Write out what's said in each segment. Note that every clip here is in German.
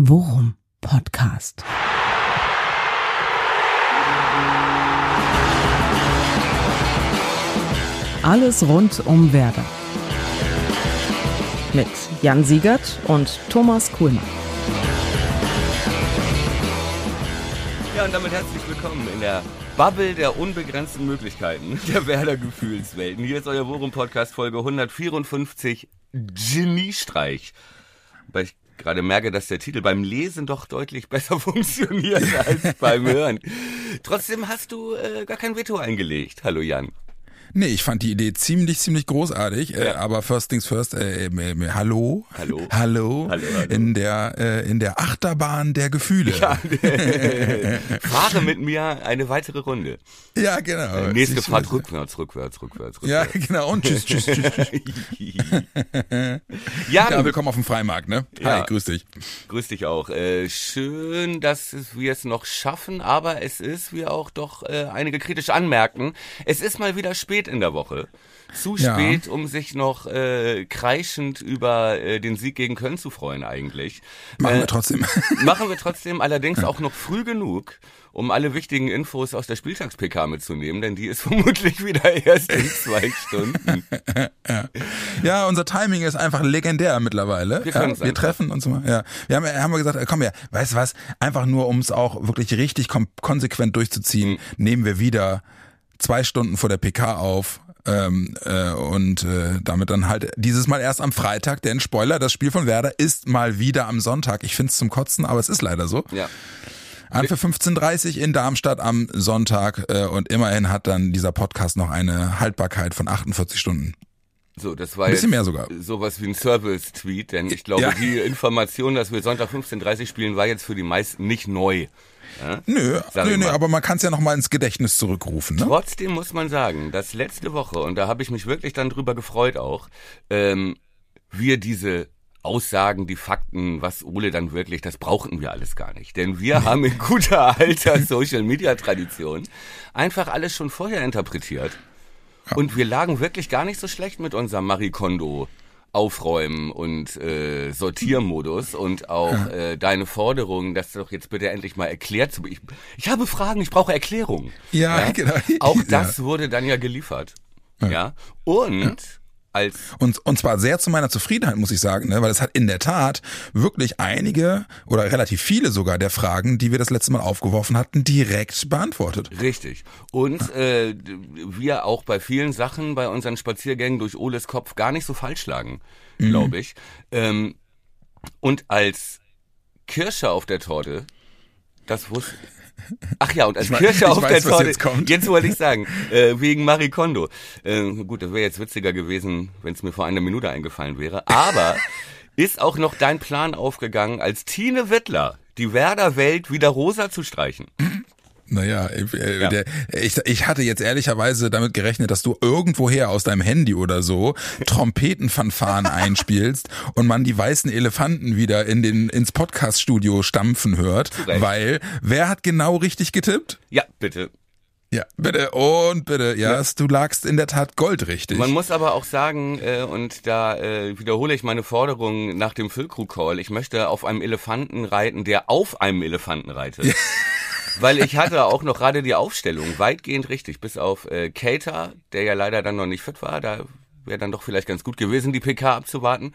Worum Podcast. Alles rund um Werder. Mit Jan Siegert und Thomas Kuhlmann. Ja, und damit herzlich willkommen in der Bubble der unbegrenzten Möglichkeiten der Werder Gefühlswelten. Hier ist euer Worum Podcast Folge 154 Geniestreich. Weil ich gerade merke, dass der Titel beim Lesen doch deutlich besser funktioniert als beim Hören. Trotzdem hast du äh, gar kein Veto eingelegt. Hallo Jan. Nee, ich fand die Idee ziemlich, ziemlich großartig. Äh, aber first things first, äh, äh, äh, hallo. Hallo. Hallo. Hallo, hallo. In der, äh, in der Achterbahn der Gefühle. Ja, fahre mit mir eine weitere Runde. Ja, genau. Nächste Fahrt was- rückwärts, rückwärts, rückwärts, Ja, rückwärts. genau. Und tschüss, tschüss, tschüss. Jan, Ja, willkommen auf dem Freimarkt, ne? Hi, Ja. grüß dich. Grüß dich auch. Äh, schön, dass wir es noch schaffen, aber es ist, wie auch doch äh, einige kritisch anmerken, es ist mal wieder spät in der Woche. Zu Ja. spät, um sich noch äh, kreischend über äh, den Sieg gegen Köln zu freuen eigentlich. Machen Äh, wir trotzdem. Machen wir trotzdem allerdings auch noch früh genug, um alle wichtigen Infos aus der Spieltags-PK mitzunehmen, denn die ist vermutlich wieder erst in zwei Stunden. Ja, unser Timing ist einfach legendär mittlerweile. Wir ja, wir treffen uns mal. Ja, wir haben, haben wir gesagt, äh, komm her, weißt du was? Einfach nur, um es auch wirklich richtig konsequent durchzuziehen, Mhm. nehmen wir wieder zwei Stunden vor der PK auf. Ähm, äh, und äh, damit dann halt dieses Mal erst am Freitag, denn Spoiler, das Spiel von Werder ist mal wieder am Sonntag. Ich find's zum Kotzen, aber es ist leider so. Ja. An für 15.30 in Darmstadt am Sonntag äh, und immerhin hat dann dieser Podcast noch eine Haltbarkeit von 48 Stunden. So, das war Ein bisschen jetzt mehr sogar. sowas wie ein Service-Tweet, denn ich glaube, Ja. die Information, dass wir Sonntag 15.30 spielen, war jetzt für die meisten nicht neu. Ja? Nö, nö, nö, aber man kann es ja noch mal ins Gedächtnis zurückrufen. Ne? Trotzdem muss man sagen, dass letzte Woche, und da habe ich mich wirklich dann drüber gefreut auch, ähm, wir diese Aussagen, die Fakten, was Ole dann wirklich, das brauchten wir alles gar nicht. Denn wir haben in guter alter Social-Media-Tradition einfach alles schon vorher interpretiert. Und wir lagen wirklich gar nicht so schlecht mit unserem Marie Kondo Aufräumen und äh, Sortiermodus und auch äh, deine Forderung, dass doch jetzt bitte endlich mal erklärt zu ich, ich habe Fragen, ich brauche Erklärung. Ja, genau. Auch Ja. das wurde dann ja geliefert. Ja. Und als Und, und zwar sehr zu meiner Zufriedenheit, muss ich sagen, ne? weil es hat in der Tat wirklich einige oder relativ viele sogar der Fragen, die wir das letzte Mal aufgeworfen hatten, direkt beantwortet. Richtig. Und äh, wir auch bei vielen Sachen bei unseren Spaziergängen durch Oles Kopf gar nicht so falsch lagen, Mhm. glaube ich. Ähm, und als Kirsche auf der Torte, das wusste Ach ja, und als Ich Kirsche ich auf weiß, der Torte, jetzt kommt. jetzt wollte ich sagen, äh, wegen Marie Kondo. Äh, gut, das wäre jetzt witziger gewesen, wenn es mir vor einer Minute eingefallen wäre. Aber ist auch noch dein Plan aufgegangen, als Tine Wittler die Werder-Welt wieder rosa zu streichen? Naja, äh, Ja. der, ich, ich hatte jetzt ehrlicherweise damit gerechnet, dass du irgendwoher aus deinem Handy oder so Trompetenfanfaren einspielst und man die weißen Elefanten wieder in den, ins Podcaststudio stampfen hört, Recht. weil wer hat genau richtig getippt? Ja, bitte. Ja, bitte und bitte. Ja, du lagst in der Tat goldrichtig. Man muss aber auch sagen, äh, und da äh, wiederhole ich meine Forderung nach dem Füllkrug-Call, ich möchte auf einem Elefanten reiten, der auf einem Elefanten reitet. Weil ich hatte auch noch gerade die Aufstellung weitgehend richtig, bis auf äh, Cater, der ja leider dann noch nicht fit war, da wäre dann doch vielleicht ganz gut gewesen, die PK abzuwarten.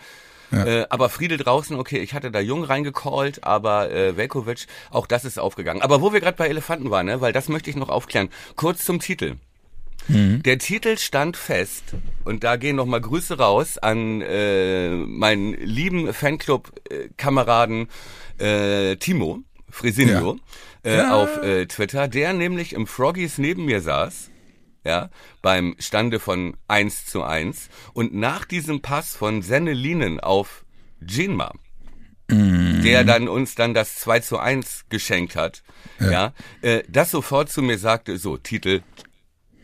Äh, aber Friedel draußen, okay, ich hatte da Jung reingecallt, aber äh, Velkovic, auch das ist aufgegangen. Aber wo wir gerade bei Elefanten waren, ne, weil das möchte ich noch aufklären. Kurz zum Titel. Der Titel stand fest und da gehen noch mal Grüße raus an äh, meinen lieben Fanclub-Kameraden äh, Timo Fresinio äh, Ja. auf äh, Twitter, der nämlich im Froggies neben mir saß, ja, beim Stande von 1 zu 1 und nach diesem Pass von Sennelinen auf Jinma, der dann uns dann das 2 zu 1 geschenkt hat, ja, äh, das sofort zu mir sagte, so, Titel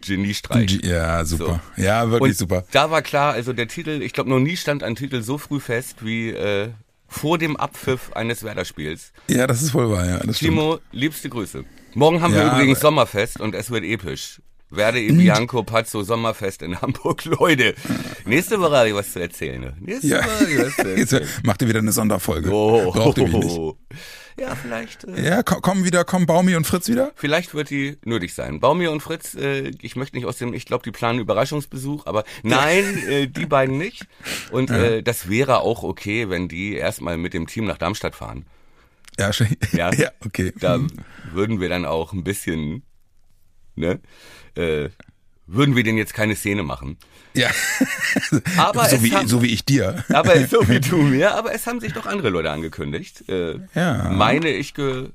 Geniestreich. ja, super. Ja, wirklich Und super. da war klar, also der Titel, ich glaube noch nie stand ein Titel so früh fest wie äh, vor dem Abpfiff eines Werder-Spiels. Ja, das ist wohl wahr, ja. Das stimmt. Timo, liebste Grüße. Morgen haben wir Ja, übrigens aber- Sommerfest und es wird episch. Werde e Bianco Pazzo Sommerfest in Hamburg, Leute. Nächste Woche habe ich was zu erzählen. Ne? Nächste Ja. Woche habe ich was zu Jetzt erzählen. macht ihr wieder eine Sonderfolge. Oh, Braucht ihr mich nicht. Ja, vielleicht. Äh, Ja, ko- kommen wieder, kommen Baumi und Fritz wieder? Vielleicht wird die nötig sein. Baumir und Fritz, äh, ich möchte nicht aus dem, ich glaube, die planen Überraschungsbesuch, aber nein, äh, die beiden nicht. Und äh, das wäre auch okay, wenn die erstmal mit dem Team nach Darmstadt fahren. Ja, schön. Ja. ja okay. Da würden wir dann auch ein bisschen, ne, äh, würden wir denen jetzt keine Szene machen. Ja. Aber so, wie, haben- so wie ich dir. Aber so wie du mir, aber es haben sich doch andere Leute angekündigt. Äh, Ja. Meine ich gehört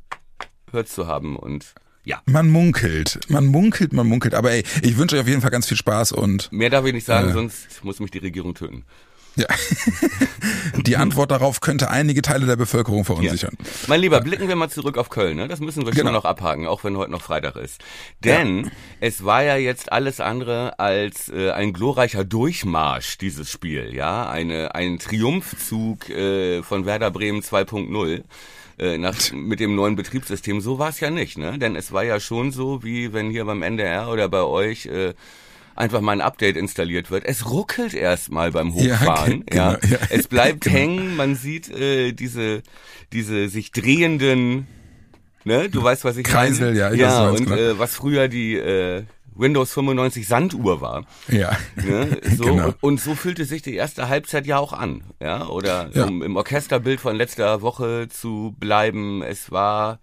zu haben und ja. Man munkelt, man munkelt, man munkelt. Aber ey, ich wünsche euch auf jeden Fall ganz viel Spaß und Mehr darf ich nicht sagen, sonst muss mich die Regierung töten. Ja. die Antwort darauf könnte einige Teile der Bevölkerung verunsichern. Mein Lieber, blicken wir mal zurück auf Köln. Ne? Das müssen wir schon Genau. noch abhaken, auch wenn heute noch Freitag ist. Denn es war ja jetzt alles andere als äh, ein glorreicher Durchmarsch, dieses Spiel. Ja, Eine, ein Triumphzug äh, von Werder Bremen 2.0 äh, nach, mit dem neuen Betriebssystem. So war es ja nicht, ne? Denn es war ja schon so, wie wenn hier beim NDR oder bei euch äh, einfach mal ein Update installiert wird. Es ruckelt erstmal beim Ja, Hochfahren. ge- ja, genau, ja. Es bleibt hängen, man sieht äh, diese, diese sich drehenden, ne, du weißt, was ich Kreisel, meine? ja, weiß, ja, meinst, und genau. äh, was früher die äh, Windows 95 Sanduhr war. Ja. Ne? So, Genau. und, und so fühlte sich die erste Halbzeit ja auch an. Ja? Oder Ja. um im Orchesterbild von letzter Woche zu bleiben, es war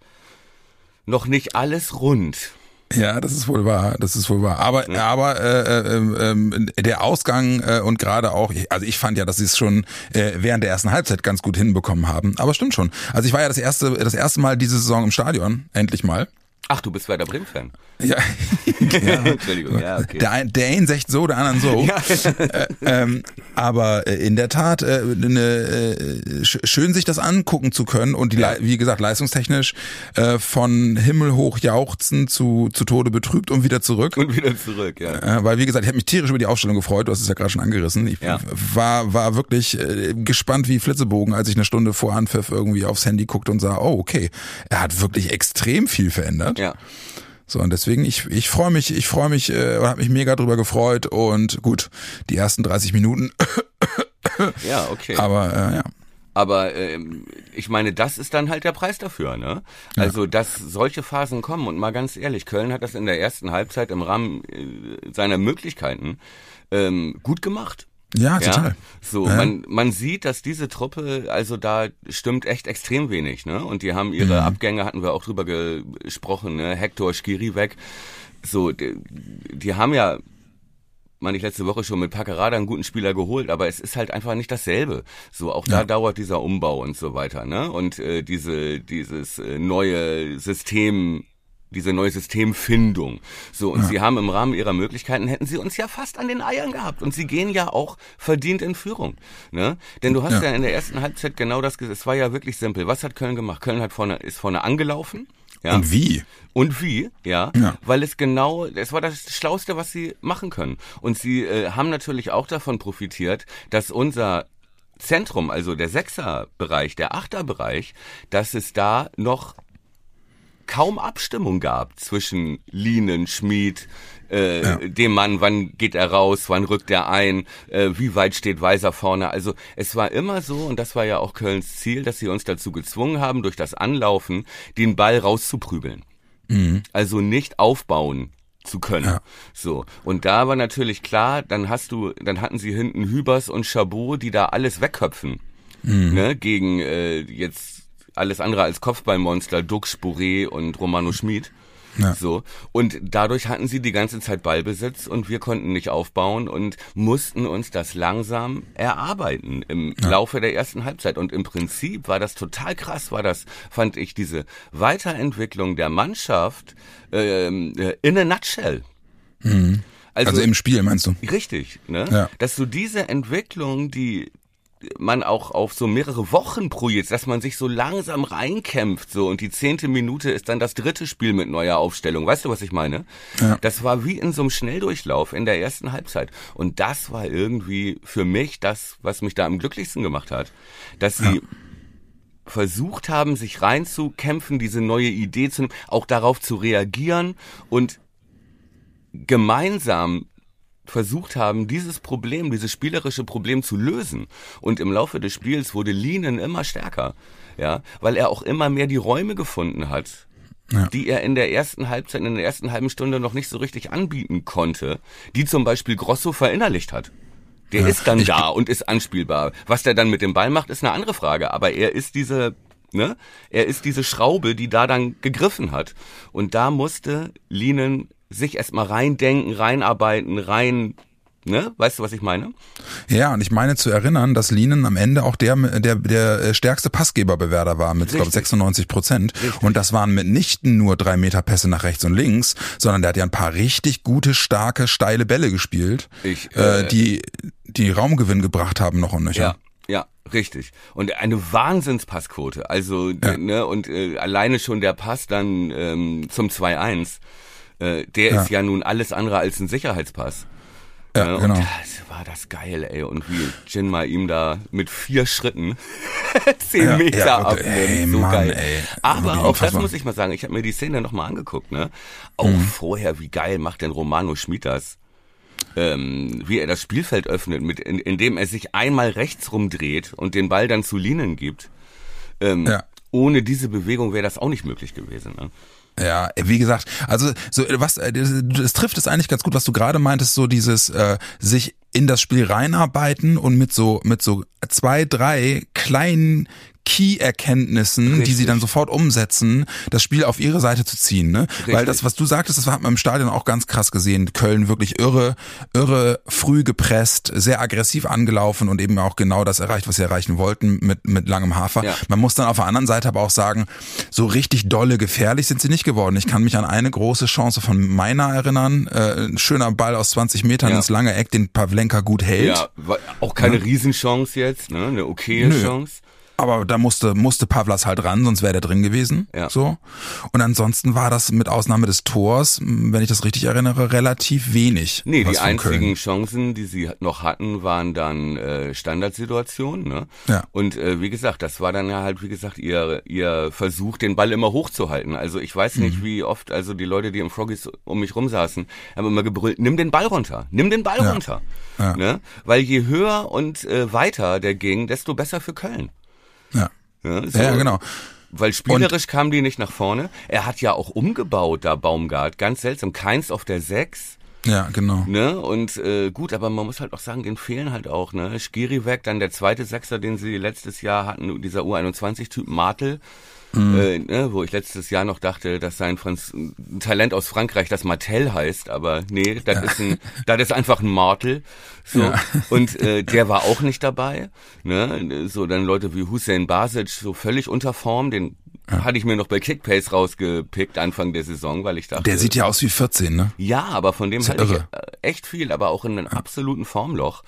noch nicht alles rund. Ja, das ist wohl wahr, das ist wohl wahr. Aber aber äh, äh, ähm, der Ausgang äh, und gerade auch, also ich fand ja, dass sie es schon äh, während der ersten Halbzeit ganz gut hinbekommen haben. Aber stimmt schon. Also ich war ja das erste das erste Mal diese Saison im Stadion, endlich mal. Ach, du bist Werder Bremen-Fan. Ja, Entschuldigung, ja, okay. der, der einen sagt so, der anderen so. äh, ähm, aber äh, in der Tat äh, ne, äh, sch schön sich das angucken zu können und die, Ja. Wie gesagt leistungstechnisch äh, von Himmel hoch jauchzen zu zu Tode betrübt und wieder zurück. Und wieder zurück, ja. Äh, weil wie gesagt, ich habe mich tierisch über die Aufstellung gefreut. Du hast es ja gerade schon angerissen. Ich Ja. war war wirklich gespannt wie Flitzebogen, als ich eine Stunde vor Anpfiff irgendwie aufs Handy guckte und sah, oh okay, er hat wirklich extrem viel verändert. Ja. So und deswegen ich ich freue mich, ich freue mich, äh, habe mich mega drüber gefreut und gut, die ersten 30 Minuten, Ja, okay. aber äh, ja. Aber ähm, ich meine, das ist dann halt der Preis dafür, ne? Also, dass solche Phasen kommen und mal ganz ehrlich, Köln hat das in der ersten Halbzeit im Rahmen äh, seiner Möglichkeiten ähm, gut gemacht. Ja, total. So, Ja. man, man sieht, dass diese Truppe, also da stimmt echt extrem wenig, ne? Und die haben ihre Mhm. Abgänge, hatten wir auch drüber gesprochen, ne? Hector Skiri weg. So, die, die haben ja, meine ich letzte Woche schon mit Packerada einen guten Spieler geholt, aber es ist halt einfach nicht dasselbe. So, auch da Ja. dauert dieser Umbau und so weiter, ne? Und äh, diese, dieses äh, neue System, diese neue Systemfindung. So, und sie haben im Rahmen ihrer Möglichkeiten, hätten sie uns ja fast an den Eiern gehabt. Und sie gehen ja auch verdient in Führung. Ne? Denn du hast ja. Ja. in der ersten Halbzeit genau das gesagt. Es war ja wirklich simpel. Was hat Köln gemacht? Köln hat vorne, ist vorne angelaufen. Ja. Und wie? Und wie, ja, Ja. weil es genau, es war das Schlauste, was sie machen können. Und sie äh, haben natürlich auch davon profitiert, dass unser Zentrum, also der Sechserbereich, der Achterbereich, dass es da noch kaum Abstimmung gab zwischen Lienen, Schmied, äh, Ja. dem Mann, wann geht er raus, wann rückt er ein, äh, wie weit steht Weiser vorne. Also es war immer so, und das war ja auch Kölns Ziel, dass sie uns dazu gezwungen haben, durch das Anlaufen den Ball rauszuprügeln. Also nicht aufbauen zu können. Ja. So. Und da war natürlich klar, dann hast du, dann hatten sie hinten Hübers und Chabot, die da alles wegköpfen. Ne, gegen äh, jetzt alles andere als Kopfballmonster, Duck, Spuré und Romano Schmid. Ja. So. Und dadurch hatten sie die ganze Zeit Ballbesitz und wir konnten nicht aufbauen und mussten uns das langsam erarbeiten im Laufe der ersten Halbzeit. Und im Prinzip war das total krass, war das, fand ich, diese Weiterentwicklung der Mannschaft ähm, äh, in a nutshell. Also, im Spiel meinst du? Richtig, ne? Ja. Dass du diese Entwicklung, die man auch auf so mehrere Wochen projiziert, dass man sich so langsam reinkämpft, so und die zehnte Minute ist dann das dritte Spiel mit neuer Aufstellung. Weißt du, was ich meine? Ja. Das war wie in so einem Schnelldurchlauf in der ersten Halbzeit. Und das war irgendwie für mich das, was mich da am glücklichsten gemacht hat. Dass sie versucht haben, sich reinzukämpfen, diese neue Idee zu nehmen, auch darauf zu reagieren und gemeinsam versucht haben, dieses Problem, dieses spielerische Problem zu lösen. Und im Laufe des Spiels wurde Linen immer stärker, ja, weil er auch immer mehr die Räume gefunden hat, ja. die er in der ersten Halbzeit, in der ersten halben Stunde noch nicht so richtig anbieten konnte, die zum Beispiel Grosso verinnerlicht hat. Der ja, ist dann da und ist anspielbar. Was der dann mit dem Ball macht, ist eine andere Frage. Aber er ist diese, ne? Er ist diese Schraube, die da dann gegriffen hat. Und da musste Linen sich erstmal reindenken, reinarbeiten, rein Ne? Weißt du, was ich meine? Ja, und ich meine zu erinnern, dass Linen am Ende auch der, der, der stärkste Passgeberbewerber war mit, glaube 96 Prozent. Und das waren mitnichten nur drei Meter Pässe nach rechts und links, sondern der hat ja ein paar richtig gute, starke, steile Bälle gespielt, ich, äh, äh, die, die Raumgewinn gebracht haben noch und nöcher. Ja. Ja, richtig. Und eine Wahnsinnspassquote. Also, ja. ne, und äh, alleine schon der Pass dann ähm, zum 2-1 äh, der ja. ist ja nun alles andere als ein Sicherheitspass. Ja, ja, genau. Und das war das geil, ey. Und wie Jinma ihm da mit vier Schritten zehn ja, Meter ja, abnimmt. Ey, so Mann, geil. Ey. Aber auch das muss ich mal sagen, ich habe mir die Szene nochmal angeguckt, ne? Auch mhm. vorher, wie geil macht denn Romano Schmid das? Ähm, wie er das Spielfeld öffnet, mit, in, indem er sich einmal rechts rumdreht und den Ball dann zu Linen gibt. Ähm, ja. Ohne diese Bewegung wäre das auch nicht möglich gewesen. Ne? Ja, wie gesagt, also so was es trifft es eigentlich ganz gut, was du gerade meintest, so dieses äh, sich in das Spiel reinarbeiten und mit so mit so zwei, drei kleinen Key-Erkenntnissen, die sie dann sofort umsetzen, das Spiel auf ihre Seite zu ziehen. Ne? Weil das, was du sagtest, das hat man im Stadion auch ganz krass gesehen. Köln wirklich irre, irre früh gepresst, sehr aggressiv angelaufen und eben auch genau das erreicht, was sie erreichen wollten mit, mit langem Hafer. Ja. Man muss dann auf der anderen Seite aber auch sagen, so richtig dolle gefährlich sind sie nicht geworden. Ich kann mich an eine große Chance von Meiner erinnern. Äh, ein schöner Ball aus 20 Metern ja. ins lange Eck, den Pavlenka gut hält. Ja, auch keine ja. Riesenchance jetzt, ne? Eine okaye Nö. Chance. Aber da musste, musste Pavlas halt ran, sonst wäre der drin gewesen. Ja. So. Und ansonsten war das mit Ausnahme des Tors, wenn ich das richtig erinnere, relativ wenig. Nee, die einzigen Köln. Chancen, die sie noch hatten, waren dann äh, Standardsituationen. Ne? Ja. Und äh, wie gesagt, das war dann ja halt, wie gesagt, ihr, ihr Versuch, den Ball immer hochzuhalten. Also ich weiß nicht, mhm. wie oft, also die Leute, die im Froggies um mich rumsaßen, haben immer gebrüllt, nimm den Ball runter, nimm den Ball ja. runter. Ja. Ne? Weil je höher und äh, weiter der ging, desto besser für Köln. Ja. Ja, so. ja genau. Weil spielerisch und, kam die nicht nach vorne. Er hat ja auch umgebaut, da Baumgart. Ganz seltsam. Keins auf der Sechs. Ja, genau. Ne? Und äh, gut, aber man muss halt auch sagen, den fehlen halt auch, ne? Skiri weg, dann der zweite Sechser, den sie letztes Jahr hatten, dieser U21-Typ Martel. Mhm. Äh, ne, wo ich letztes Jahr noch dachte, dass sein Franz ein Talent aus Frankreich, das Martel heißt, aber nee, das ja. ist ein, das ist einfach ein Martel. So ja. und äh, der war auch nicht dabei. Ne, so dann Leute wie Hussein Basic so völlig unter Form, den ja. hatte ich mir noch bei Kickpace rausgepickt Anfang der Saison, weil ich dachte. Der sieht ja aus wie 14, ne? Ja, aber von dem hatte ich äh, echt viel, aber auch in einem absoluten Formloch.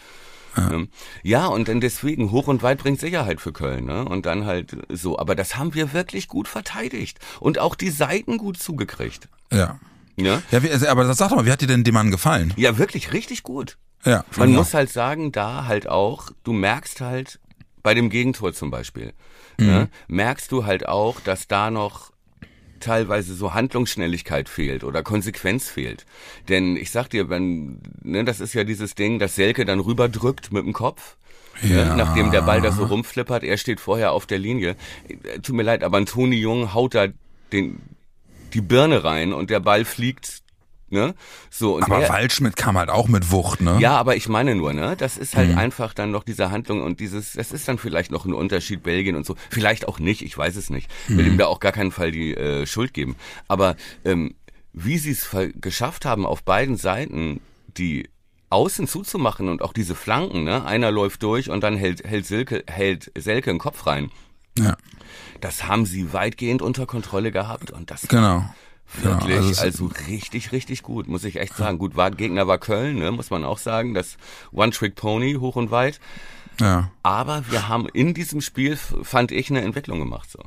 Ja. Ne? ja, und dann deswegen hoch und weit bringt Sicherheit für Köln. Ne? Und dann halt so. Aber das haben wir wirklich gut verteidigt. Und auch die Seiten gut zugekriegt. Ja. Ja, ja wie, also, aber sag doch mal, wie hat dir denn dem Mann gefallen? Ja, wirklich richtig gut. Ja. Man muss halt sagen, da halt auch, du merkst halt bei dem Gegentor zum Beispiel, mhm. ne, merkst du halt auch, dass da noch teilweise so Handlungsschnelligkeit fehlt oder Konsequenz fehlt. Denn ich sag dir, wenn, ne, das ist ja dieses Ding, dass Selke dann rüberdrückt mit dem Kopf. Ne, ja. Ne, nachdem der Ball da so rumflippert, er steht vorher auf der Linie. Tut mir leid, aber ein Toni Jung haut da den, die Birne rein und der Ball fliegt Ne? So, aber der, Waldschmidt kam halt auch mit Wucht, ne? Ja, aber ich meine nur, ne? Das ist halt mhm. einfach dann noch diese Handlung und dieses, das ist dann vielleicht noch ein Unterschied Belgien und so. Vielleicht auch nicht, ich weiß es nicht. Mhm. Will ihm da auch gar keinen Fall die äh, Schuld geben. Aber ähm, wie sie es geschafft haben, auf beiden Seiten die Außen zuzumachen und auch diese Flanken, ne? Einer läuft durch und dann hält, hält Silke, hält Selke den Kopf rein. Ja. Das haben sie weitgehend unter Kontrolle gehabt und das genau. Wirklich, ja, also, also, richtig, richtig gut, muss ich echt sagen. Gut, war, Gegner war Köln, ne, muss man auch sagen. Das One-Trick-Pony hoch und weit. Ja. Aber wir haben in diesem Spiel, fand ich, eine Entwicklung gemacht. so.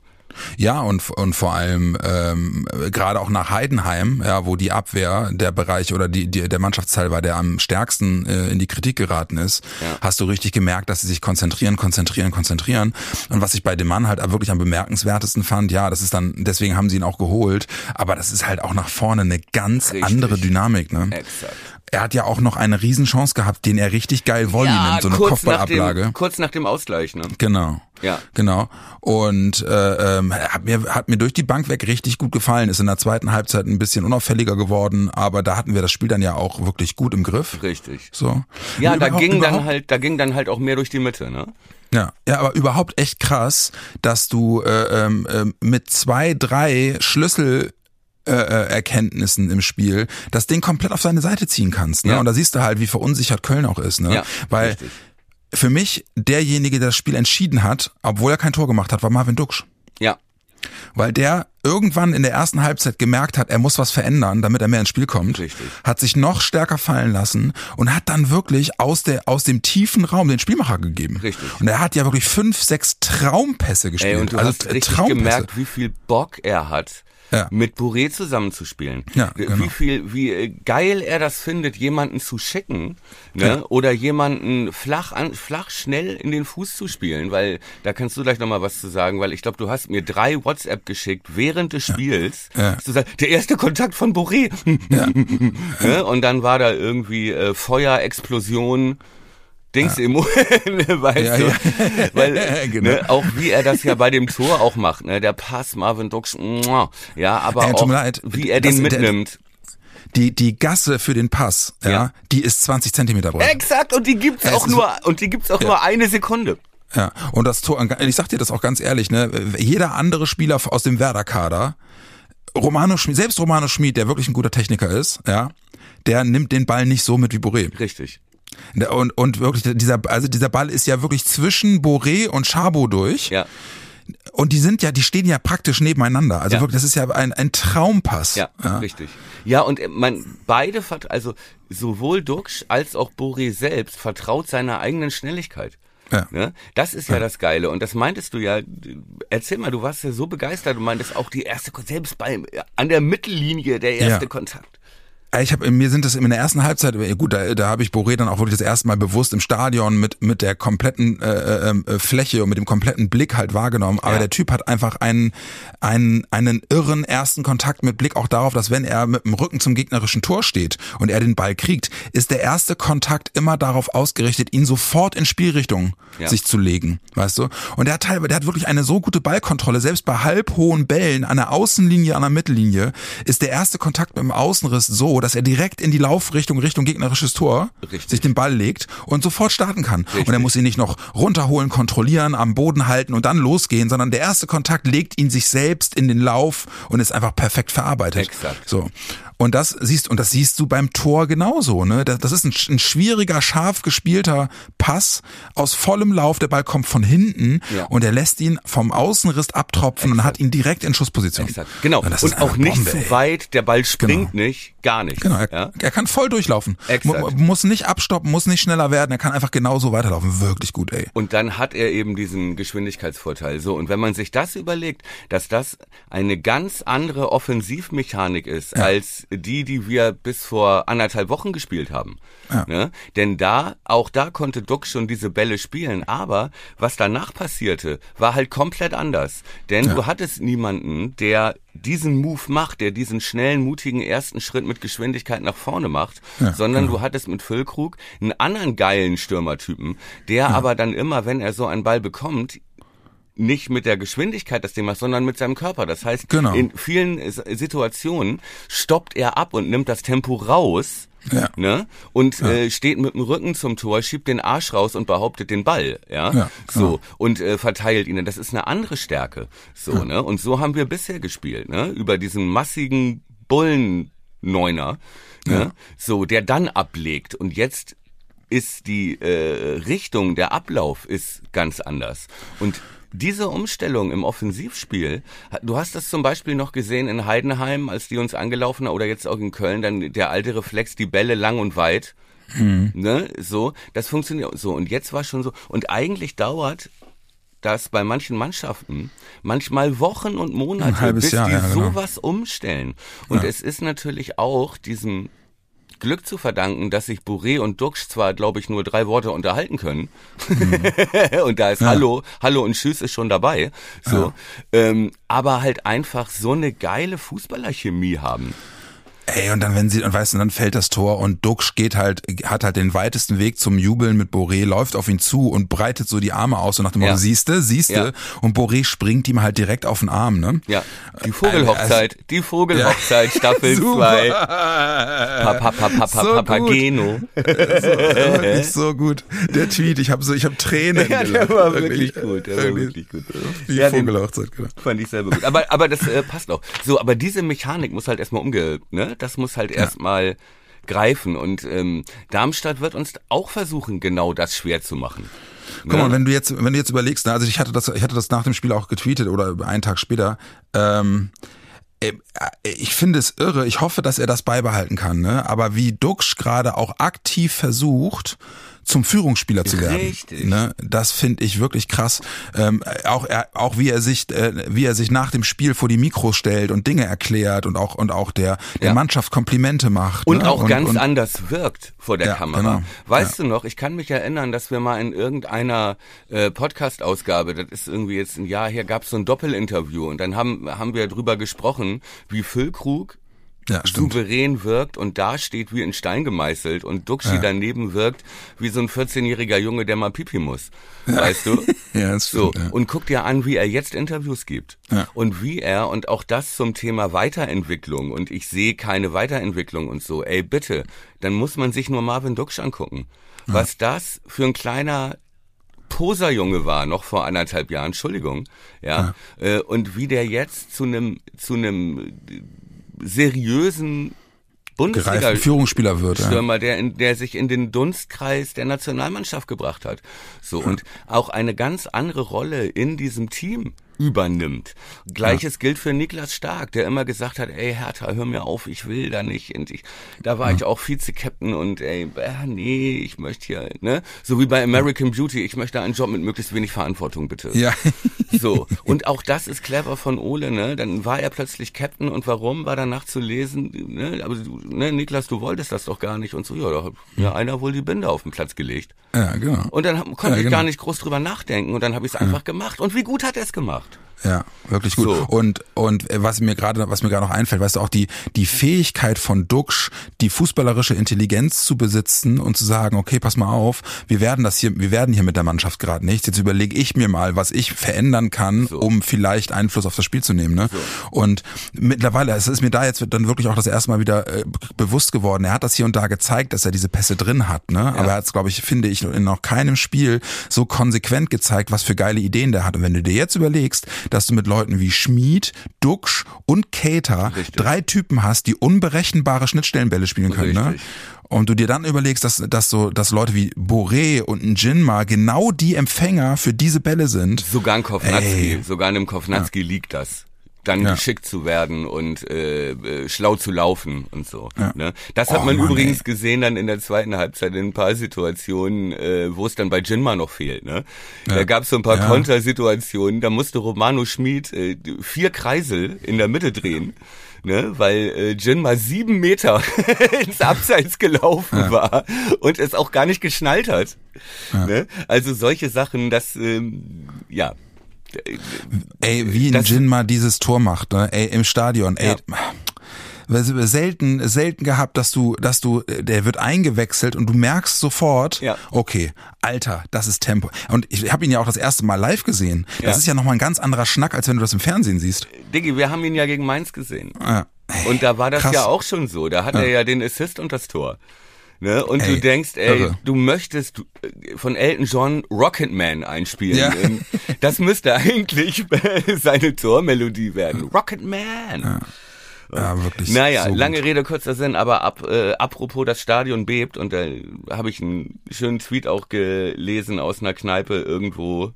Ja, und, und vor allem ähm, gerade auch nach Heidenheim, ja, wo die Abwehr der Bereich oder die, die der Mannschaftsteil war, der am stärksten äh, in die Kritik geraten ist, ja. hast du richtig gemerkt, dass sie sich konzentrieren, konzentrieren, konzentrieren. Und was ich bei dem Mann halt wirklich am bemerkenswertesten fand, ja, das ist dann, deswegen haben sie ihn auch geholt, aber das ist halt auch nach vorne eine ganz richtig. andere Dynamik, ne? Exakt. Er hat ja auch noch eine Riesenchance gehabt, den er richtig geil Volley nimmt, so eine nach, Kopfballablage. dem, kurz nach dem Ausgleich, ne? Genau. Ja. Genau. Und äh, ähm, hat mir hat mir durch die Bank weg richtig gut gefallen. Ist in der zweiten Halbzeit ein bisschen unauffälliger geworden, aber da hatten wir das Spiel dann ja auch wirklich gut im Griff. Richtig. So. Ja, da ging dann halt, da ging dann halt auch mehr durch die Mitte, ne? Ja, ja, aber überhaupt echt krass, dass du äh, ähm, ähm, mit zwei, drei Schlüssel äh, äh, Erkenntnissen im Spiel das Ding komplett auf seine Seite ziehen kannst. Ne? Ja. Und da siehst du halt, wie verunsichert Köln auch ist. Ne? Ja, Weil richtig. für mich derjenige, der das Spiel entschieden hat, obwohl er kein Tor gemacht hat, war Marvin Duksch. Ja. Weil der irgendwann in der ersten Halbzeit gemerkt hat, er muss was verändern, damit er mehr ins Spiel kommt. Richtig. Hat sich noch stärker fallen lassen und hat dann wirklich aus, der, aus dem tiefen Raum den Spielmacher gegeben. Richtig. Und er hat ja wirklich fünf, sechs Traumpässe gespielt. Ey, und du also hast richtig Traumpässe. gemerkt, wie viel Bock er hat, Ja. mit Bourré zusammenzuspielen. Ja, Wie genau. viel, wie äh, geil er das findet, jemanden zu schicken, ne? Oder jemanden flach an, flach schnell in den Fuß zu spielen, weil da kannst du gleich nochmal was zu sagen, weil ich glaube, du hast mir drei WhatsApp geschickt während des Spiels. Ja. Sagst, der erste Kontakt von Bourré. ne? Und dann war da irgendwie äh, Feuer, Explosion. Dings im weißt Ja, du? ja. Weil, Genau. ne, auch wie er das ja bei dem Tor auch macht, ne, der Pass Marvin Dux, ja, aber tut auch leid. wie er Das- den der- mitnimmt. Die, die Gasse für den Pass, ja, Ja. die ist 20 Zentimeter breit. Exakt und die gibt's Es auch nur und die gibt's auch nur eine Sekunde. Ja, und das Tor, ich sag dir das auch ganz ehrlich, ne, jeder andere Spieler aus dem Werder-Kader, Romano Schmid, selbst Romano Schmid, der wirklich ein guter Techniker ist, ja, der nimmt den Ball nicht so mit wie Boré. Richtig. Und, und wirklich, dieser, also dieser Ball ist ja wirklich zwischen Boré und Chabo durch. Ja. Und die sind ja, die stehen ja praktisch nebeneinander. Also Ja. wirklich, das ist ja ein, ein Traumpass. Ja, richtig. Ja, und äh, man beide also sowohl Duxch als auch Boré selbst vertraut seiner eigenen Schnelligkeit. Ja. Ne? Das ist ja, das Geile. Und das meintest du ja. Erzähl mal, du warst ja so begeistert. Du meintest auch die erste, selbst bei, an der Mittellinie der erste Ja. Kontakt. Ich habe mir sind das in der ersten Halbzeit äh, gut, da, da habe ich Boré dann auch wirklich das erste Mal bewusst im Stadion mit mit der kompletten äh, äh, Fläche und mit dem kompletten Blick halt wahrgenommen. Aber Ja. der Typ hat einfach einen einen einen irren ersten Kontakt mit Blick auch darauf, dass wenn er mit dem Rücken zum gegnerischen Tor steht und er den Ball kriegt, ist der erste Kontakt immer darauf ausgerichtet, ihn sofort in Spielrichtung Ja. sich zu legen, weißt du? Und der hat teilweise, der hat wirklich eine so gute Ballkontrolle, selbst bei halbhohen Bällen an der Außenlinie, an der Mittellinie, ist der erste Kontakt mit dem Außenriss so, dass er direkt in die Laufrichtung Richtung gegnerisches Tor Richtig. sich den Ball legt und sofort starten kann. Und er muss ihn nicht noch runterholen, kontrollieren, am Boden halten und dann losgehen, sondern der erste Kontakt legt ihn sich selbst in den Lauf und ist einfach perfekt verarbeitet. Exakt. So. Und das siehst, und das siehst du beim Tor genauso, ne? Das, das ist ein, ein schwieriger, scharf gespielter Pass aus vollem Lauf. Der Ball kommt von hinten Ja. und er lässt ihn vom Außenriss abtropfen und hat ihn direkt in Schussposition. Exakt. Genau. Und, Und auch nicht Bombe, zu ey. weit, der Ball springt Genau. nicht, gar nicht. Genau, er, Ja? er kann voll durchlaufen. Exakt. Mu muss nicht abstoppen, muss nicht schneller werden, er kann einfach genauso weiterlaufen. Wirklich gut, ey. Und dann hat er eben diesen Geschwindigkeitsvorteil. So, und wenn man sich das überlegt, dass das eine ganz andere Offensivmechanik ist, als die, die wir bis vor anderthalb Wochen gespielt haben. Ja. Ne? Denn da, auch da konnte Duck schon diese Bälle spielen, aber was danach passierte, war halt komplett anders. Denn du hattest niemanden, der diesen Move macht, der diesen schnellen, mutigen ersten Schritt mit Geschwindigkeit nach vorne macht, sondern du hattest mit Füllkrug einen anderen geilen Stürmertypen, der aber dann immer, wenn er so einen Ball bekommt, nicht mit der Geschwindigkeit das Ding macht, sondern mit seinem Körper. Das heißt, Genau. in vielen Situationen stoppt er ab und nimmt das Tempo raus. Ja. Ne? Und äh, steht mit dem Rücken zum Tor, schiebt den Arsch raus und behauptet den Ball, ja, Ja, so genau. und äh, verteilt ihn. Das ist eine andere Stärke, so ne. Und so haben wir bisher gespielt, ne, über diesen massigen Bullen-Neuner, ne, so der dann ablegt und jetzt ist die äh, Richtung, der Ablauf ist ganz anders. Und diese Umstellung im Offensivspiel, du hast das zum Beispiel noch gesehen in Heidenheim, als die uns angelaufen haben, oder jetzt auch in Köln, dann der alte Reflex, die Bälle lang und weit. Ne, so, das funktioniert so. Und jetzt war schon so. Und eigentlich dauert das bei manchen Mannschaften manchmal Wochen und Monate, bis Jahr, die ja, genau. sowas umstellen. Und es ist natürlich auch diesem Glück zu verdanken, dass sich Bourré und Duxch zwar, glaube ich, nur drei Worte unterhalten können. und da ist Hallo, Hallo und Tschüss ist schon dabei. So. Ähm, aber halt einfach so eine geile Fußballerchemie haben. Ey, und dann, wenn sie, und weißt du, dann fällt das Tor und Duxch geht halt, hat halt den weitesten Weg zum Jubeln mit Boré, läuft auf ihn zu und breitet so die Arme aus und nach dem Motto, Ja. siehste, siehste, Ja. und Boré springt ihm halt direkt auf den Arm, ne? Ja, die Vogelhochzeit, die Vogelhochzeit, Staffel 2. Papa, Papa, So Papageno. so, wirklich so gut. Der Tweet, ich habe so, ich habe Tränen Ja, der war wirklich gut, der war Wirklich. gut. Die Ja, Vogelhochzeit, genau. Fand ich selber gut. Aber, aber das äh, passt auch. So, aber diese Mechanik muss halt erstmal umge, ne? Das muss halt erstmal greifen. Und ähm, Darmstadt wird uns auch versuchen, genau das schwer zu machen. Guck mal, wenn du jetzt, wenn du jetzt überlegst, ne, also ich hatte das, ich hatte das nach dem Spiel auch getweetet oder einen Tag später. Ähm, äh, ich finde es irre. Ich hoffe, dass er das beibehalten kann. Ne? Aber wie Duxch gerade auch aktiv versucht, zum Führungsspieler zu werden. Richtig. Ne? Das finde ich wirklich krass. Ähm, auch er, auch wie er sich, äh, wie er sich nach dem Spiel vor die Mikros stellt und Dinge erklärt und auch und auch der, der Ja. Mannschaft Komplimente macht. Und ne? auch ganz und, anders wirkt vor der Ja, Kamera. genau. Weißt du noch, ich kann mich erinnern, dass wir mal in irgendeiner äh, Podcast-Ausgabe, das ist irgendwie jetzt ein Jahr her, gab es so ein Doppelinterview und dann haben, haben wir drüber gesprochen, wie Füllkrug Ja, souverän wirkt und da steht wie in Stein gemeißelt und Duxi daneben wirkt wie so ein 14-jähriger Junge, der mal pipi muss. Weißt du? Ja, das So, stimmt, ja. und guck dir an, wie er jetzt Interviews gibt. Ja. Und wie er, und auch das zum Thema Weiterentwicklung, und ich sehe keine Weiterentwicklung und so, ey, bitte, dann muss man sich nur Marvin Duksch angucken. Was das für ein kleiner Poserjunge war, noch vor anderthalb Jahren, Entschuldigung, ja, Äh, und wie der jetzt zu einem, zu einem seriösen Bundesliga Führungsspieler wird. Ja. Stürmer, der, in, der sich in den Dunstkreis der Nationalmannschaft gebracht hat. So, und auch eine ganz andere Rolle in diesem Team übernimmt. Gleiches gilt für Niklas Stark, der immer gesagt hat, ey Hertha, hör mir auf, ich will da nicht. Und ich, da war ich auch Vize-Captain und ey, äh, nee, ich möchte hier, ne? So wie bei American Beauty, ich möchte einen Job mit möglichst wenig Verantwortung, bitte. Ja. So, und auch das ist clever von Ole, ne? Dann war er plötzlich Captain und warum war danach zu lesen, ne? Aber ne, Niklas, du wolltest das doch gar nicht und so, ja, da hat ja einer wohl die Binde auf den Platz gelegt. ja, genau. Und dann hab- konnte Ja, ich genau. gar nicht groß drüber nachdenken und dann habe ich es einfach gemacht. Und wie gut hat er es gemacht? Ja, wirklich gut. So. Und und äh, was mir gerade was mir gerade noch einfällt, weißt du auch die die Fähigkeit von Duxch, die fußballerische Intelligenz zu besitzen und zu sagen, okay, pass mal auf, wir werden das hier wir werden hier mit der Mannschaft gerade nichts. Jetzt überlege ich mir mal, was ich verändern kann, So. um vielleicht Einfluss auf das Spiel zu nehmen, ne? Und mittlerweile es ist mir da jetzt dann wirklich auch das erste Mal wieder äh, bewusst geworden. Er hat das hier und da gezeigt, dass er diese Pässe drin hat, ne? Aber er hat es glaube ich finde ich in noch keinem Spiel so konsequent gezeigt, was für geile Ideen der hat. Und wenn du dir jetzt überlegst, dass du mit Leuten wie Schmid, Duxch und Cater Richtig. drei Typen hast, die unberechenbare Schnittstellenbälle spielen können, ne? Und du dir dann überlegst, dass, dass so, dass Leute wie Boré und ein Jinma genau die Empfänger für diese Bälle sind. Sogar ein Kovnatski, sogar einem Kovnatski liegt das. Dann Ja. geschickt zu werden und äh, äh, schlau zu laufen und so. Ja. Ne? Das hat Oh, man Mann, übrigens ey. gesehen dann in der zweiten Halbzeit in ein paar Situationen, äh, wo es dann bei Jinma noch fehlt. Ne? Da gab es so ein paar Ja. Kontersituationen, da musste Romano Schmid äh, vier Kreisel in der Mitte drehen. Ne, weil äh, Jin mal sieben Meter ins Abseits gelaufen war und es auch gar nicht geschnallt hat. Ne? Also solche Sachen, das ähm, ja, Ey, wie ein Das- Jinma dieses Tor macht, ne? Ey, im Stadion, ey. Selten, selten gehabt, dass du, dass du, der wird eingewechselt und du merkst sofort, Ja. okay, Alter, das ist Tempo. Und ich habe ihn ja auch das erste Mal live gesehen. Das Ja. ist ja nochmal ein ganz anderer Schnack, als wenn du das im Fernsehen siehst. Diggi, wir haben ihn ja gegen Mainz gesehen. Ja. Und da war das krass. ja auch schon so. Da hat er ja den Assist und das Tor. Ne? Und Ey, du denkst, ey, irre. du möchtest äh, von Elton John Rocketman einspielen. Ja. Ähm, Das müsste eigentlich seine Tormelodie werden. Rocketman. Ja, wirklich. Naja, so gut. lange Rede, kurzer Sinn, aber ab, äh, apropos das Stadion bebt und da habe ich einen schönen Tweet auch gelesen aus einer Kneipe irgendwo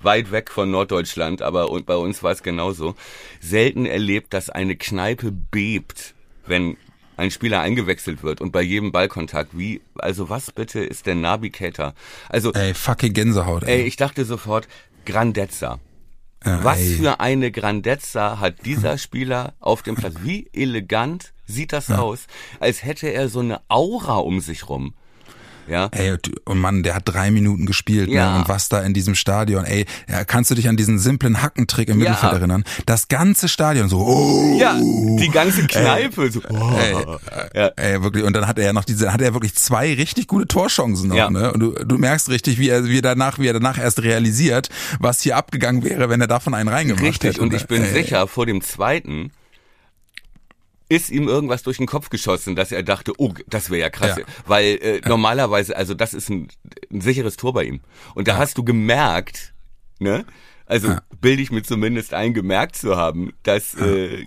weit weg von Norddeutschland, aber und bei uns war es genauso. Selten erlebt, dass eine Kneipe bebt, wenn ein Spieler eingewechselt wird und bei jedem Ballkontakt. Wie, also was bitte ist der Navigator? Also, Ey, fucking Gänsehaut, ey, ey. ich dachte sofort, Grandezza. Ja, Was ey. für eine Grandezza hat dieser Spieler auf dem Platz? Wie elegant sieht das aus, als hätte er so eine Aura um sich rum. Ja. Ey, und Mann, der hat drei Minuten gespielt, Ja. ne? Und was da in diesem Stadion, ey, ja, kannst du dich an diesen simplen Hackentrick im Ja. Mittelfeld erinnern? Das ganze Stadion so, oh, Ja, die ganze Kneipe. So, Ey, ja. ey, wirklich. Und dann hat er ja noch diese, hat er wirklich zwei richtig gute Torchancen noch, Ja. ne? Und du, du merkst richtig, wie er, wie er danach, wie er danach erst realisiert, was hier abgegangen wäre, wenn er davon einen reingemacht Richtig, hätte. und ne? ich bin Ey. sicher, vor dem zweiten ist ihm irgendwas durch den Kopf geschossen, dass er dachte, oh, das wäre ja krass. Ja. Weil äh, normalerweise, also das ist ein, ein sicheres Tor bei ihm. Und da hast du gemerkt, ne? Also bilde ich mir zumindest ein, gemerkt zu haben, dass äh,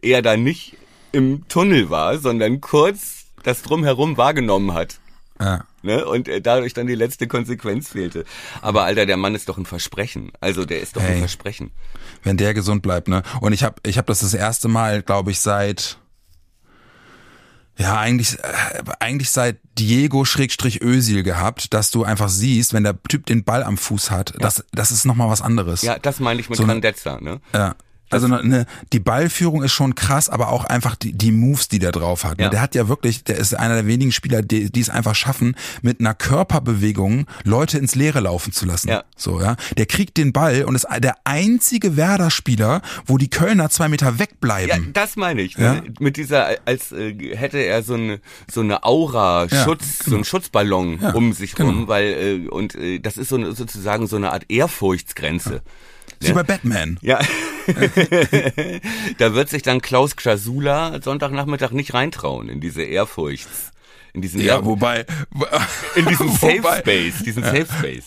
er da nicht im Tunnel war, sondern kurz das drumherum wahrgenommen hat. Ja. Ne? Und äh, dadurch dann die letzte Konsequenz fehlte. Aber Alter, der Mann ist doch ein Versprechen. Also der ist doch ein Hey. Versprechen. wenn der gesund bleibt, ne? Und ich habe ich hab das das erste Mal, glaube ich, seit ja, eigentlich äh, eigentlich seit Diego Schrägstrich Özil gehabt, dass du einfach siehst, wenn der Typ den Ball am Fuß hat, das das ist noch mal was anderes. Ja, das meine ich mit So Grandezza, ne? Ja. Also ne, ne, die Ballführung ist schon krass, aber auch einfach die, die Moves, die der drauf hat. Ne? Ja. Der hat ja wirklich, der ist einer der wenigen Spieler, die, die es einfach schaffen, mit einer Körperbewegung Leute ins Leere laufen zu lassen. Ja. So, ja. Der kriegt den Ball und ist der einzige Werder-Spieler, wo die Kölner zwei Meter Ja, wegbleiben. das meine ich. Ja. Ne? Mit dieser, als äh, hätte er so eine so eine Aura, Ja, Schutz, so genau. einen Schutzballon Ja, um sich genau. rum, weil äh, und äh, das ist so eine, sozusagen so eine Art Ehrfurchtsgrenze. Wie bei Batman. Ja. da wird sich dann Klaus Krasula Sonntagnachmittag nicht reintrauen in diese Ehrfurchts, in diesen Ja, Ehr- wobei, in diesen Safe wobei, Space, diesen Safe Space.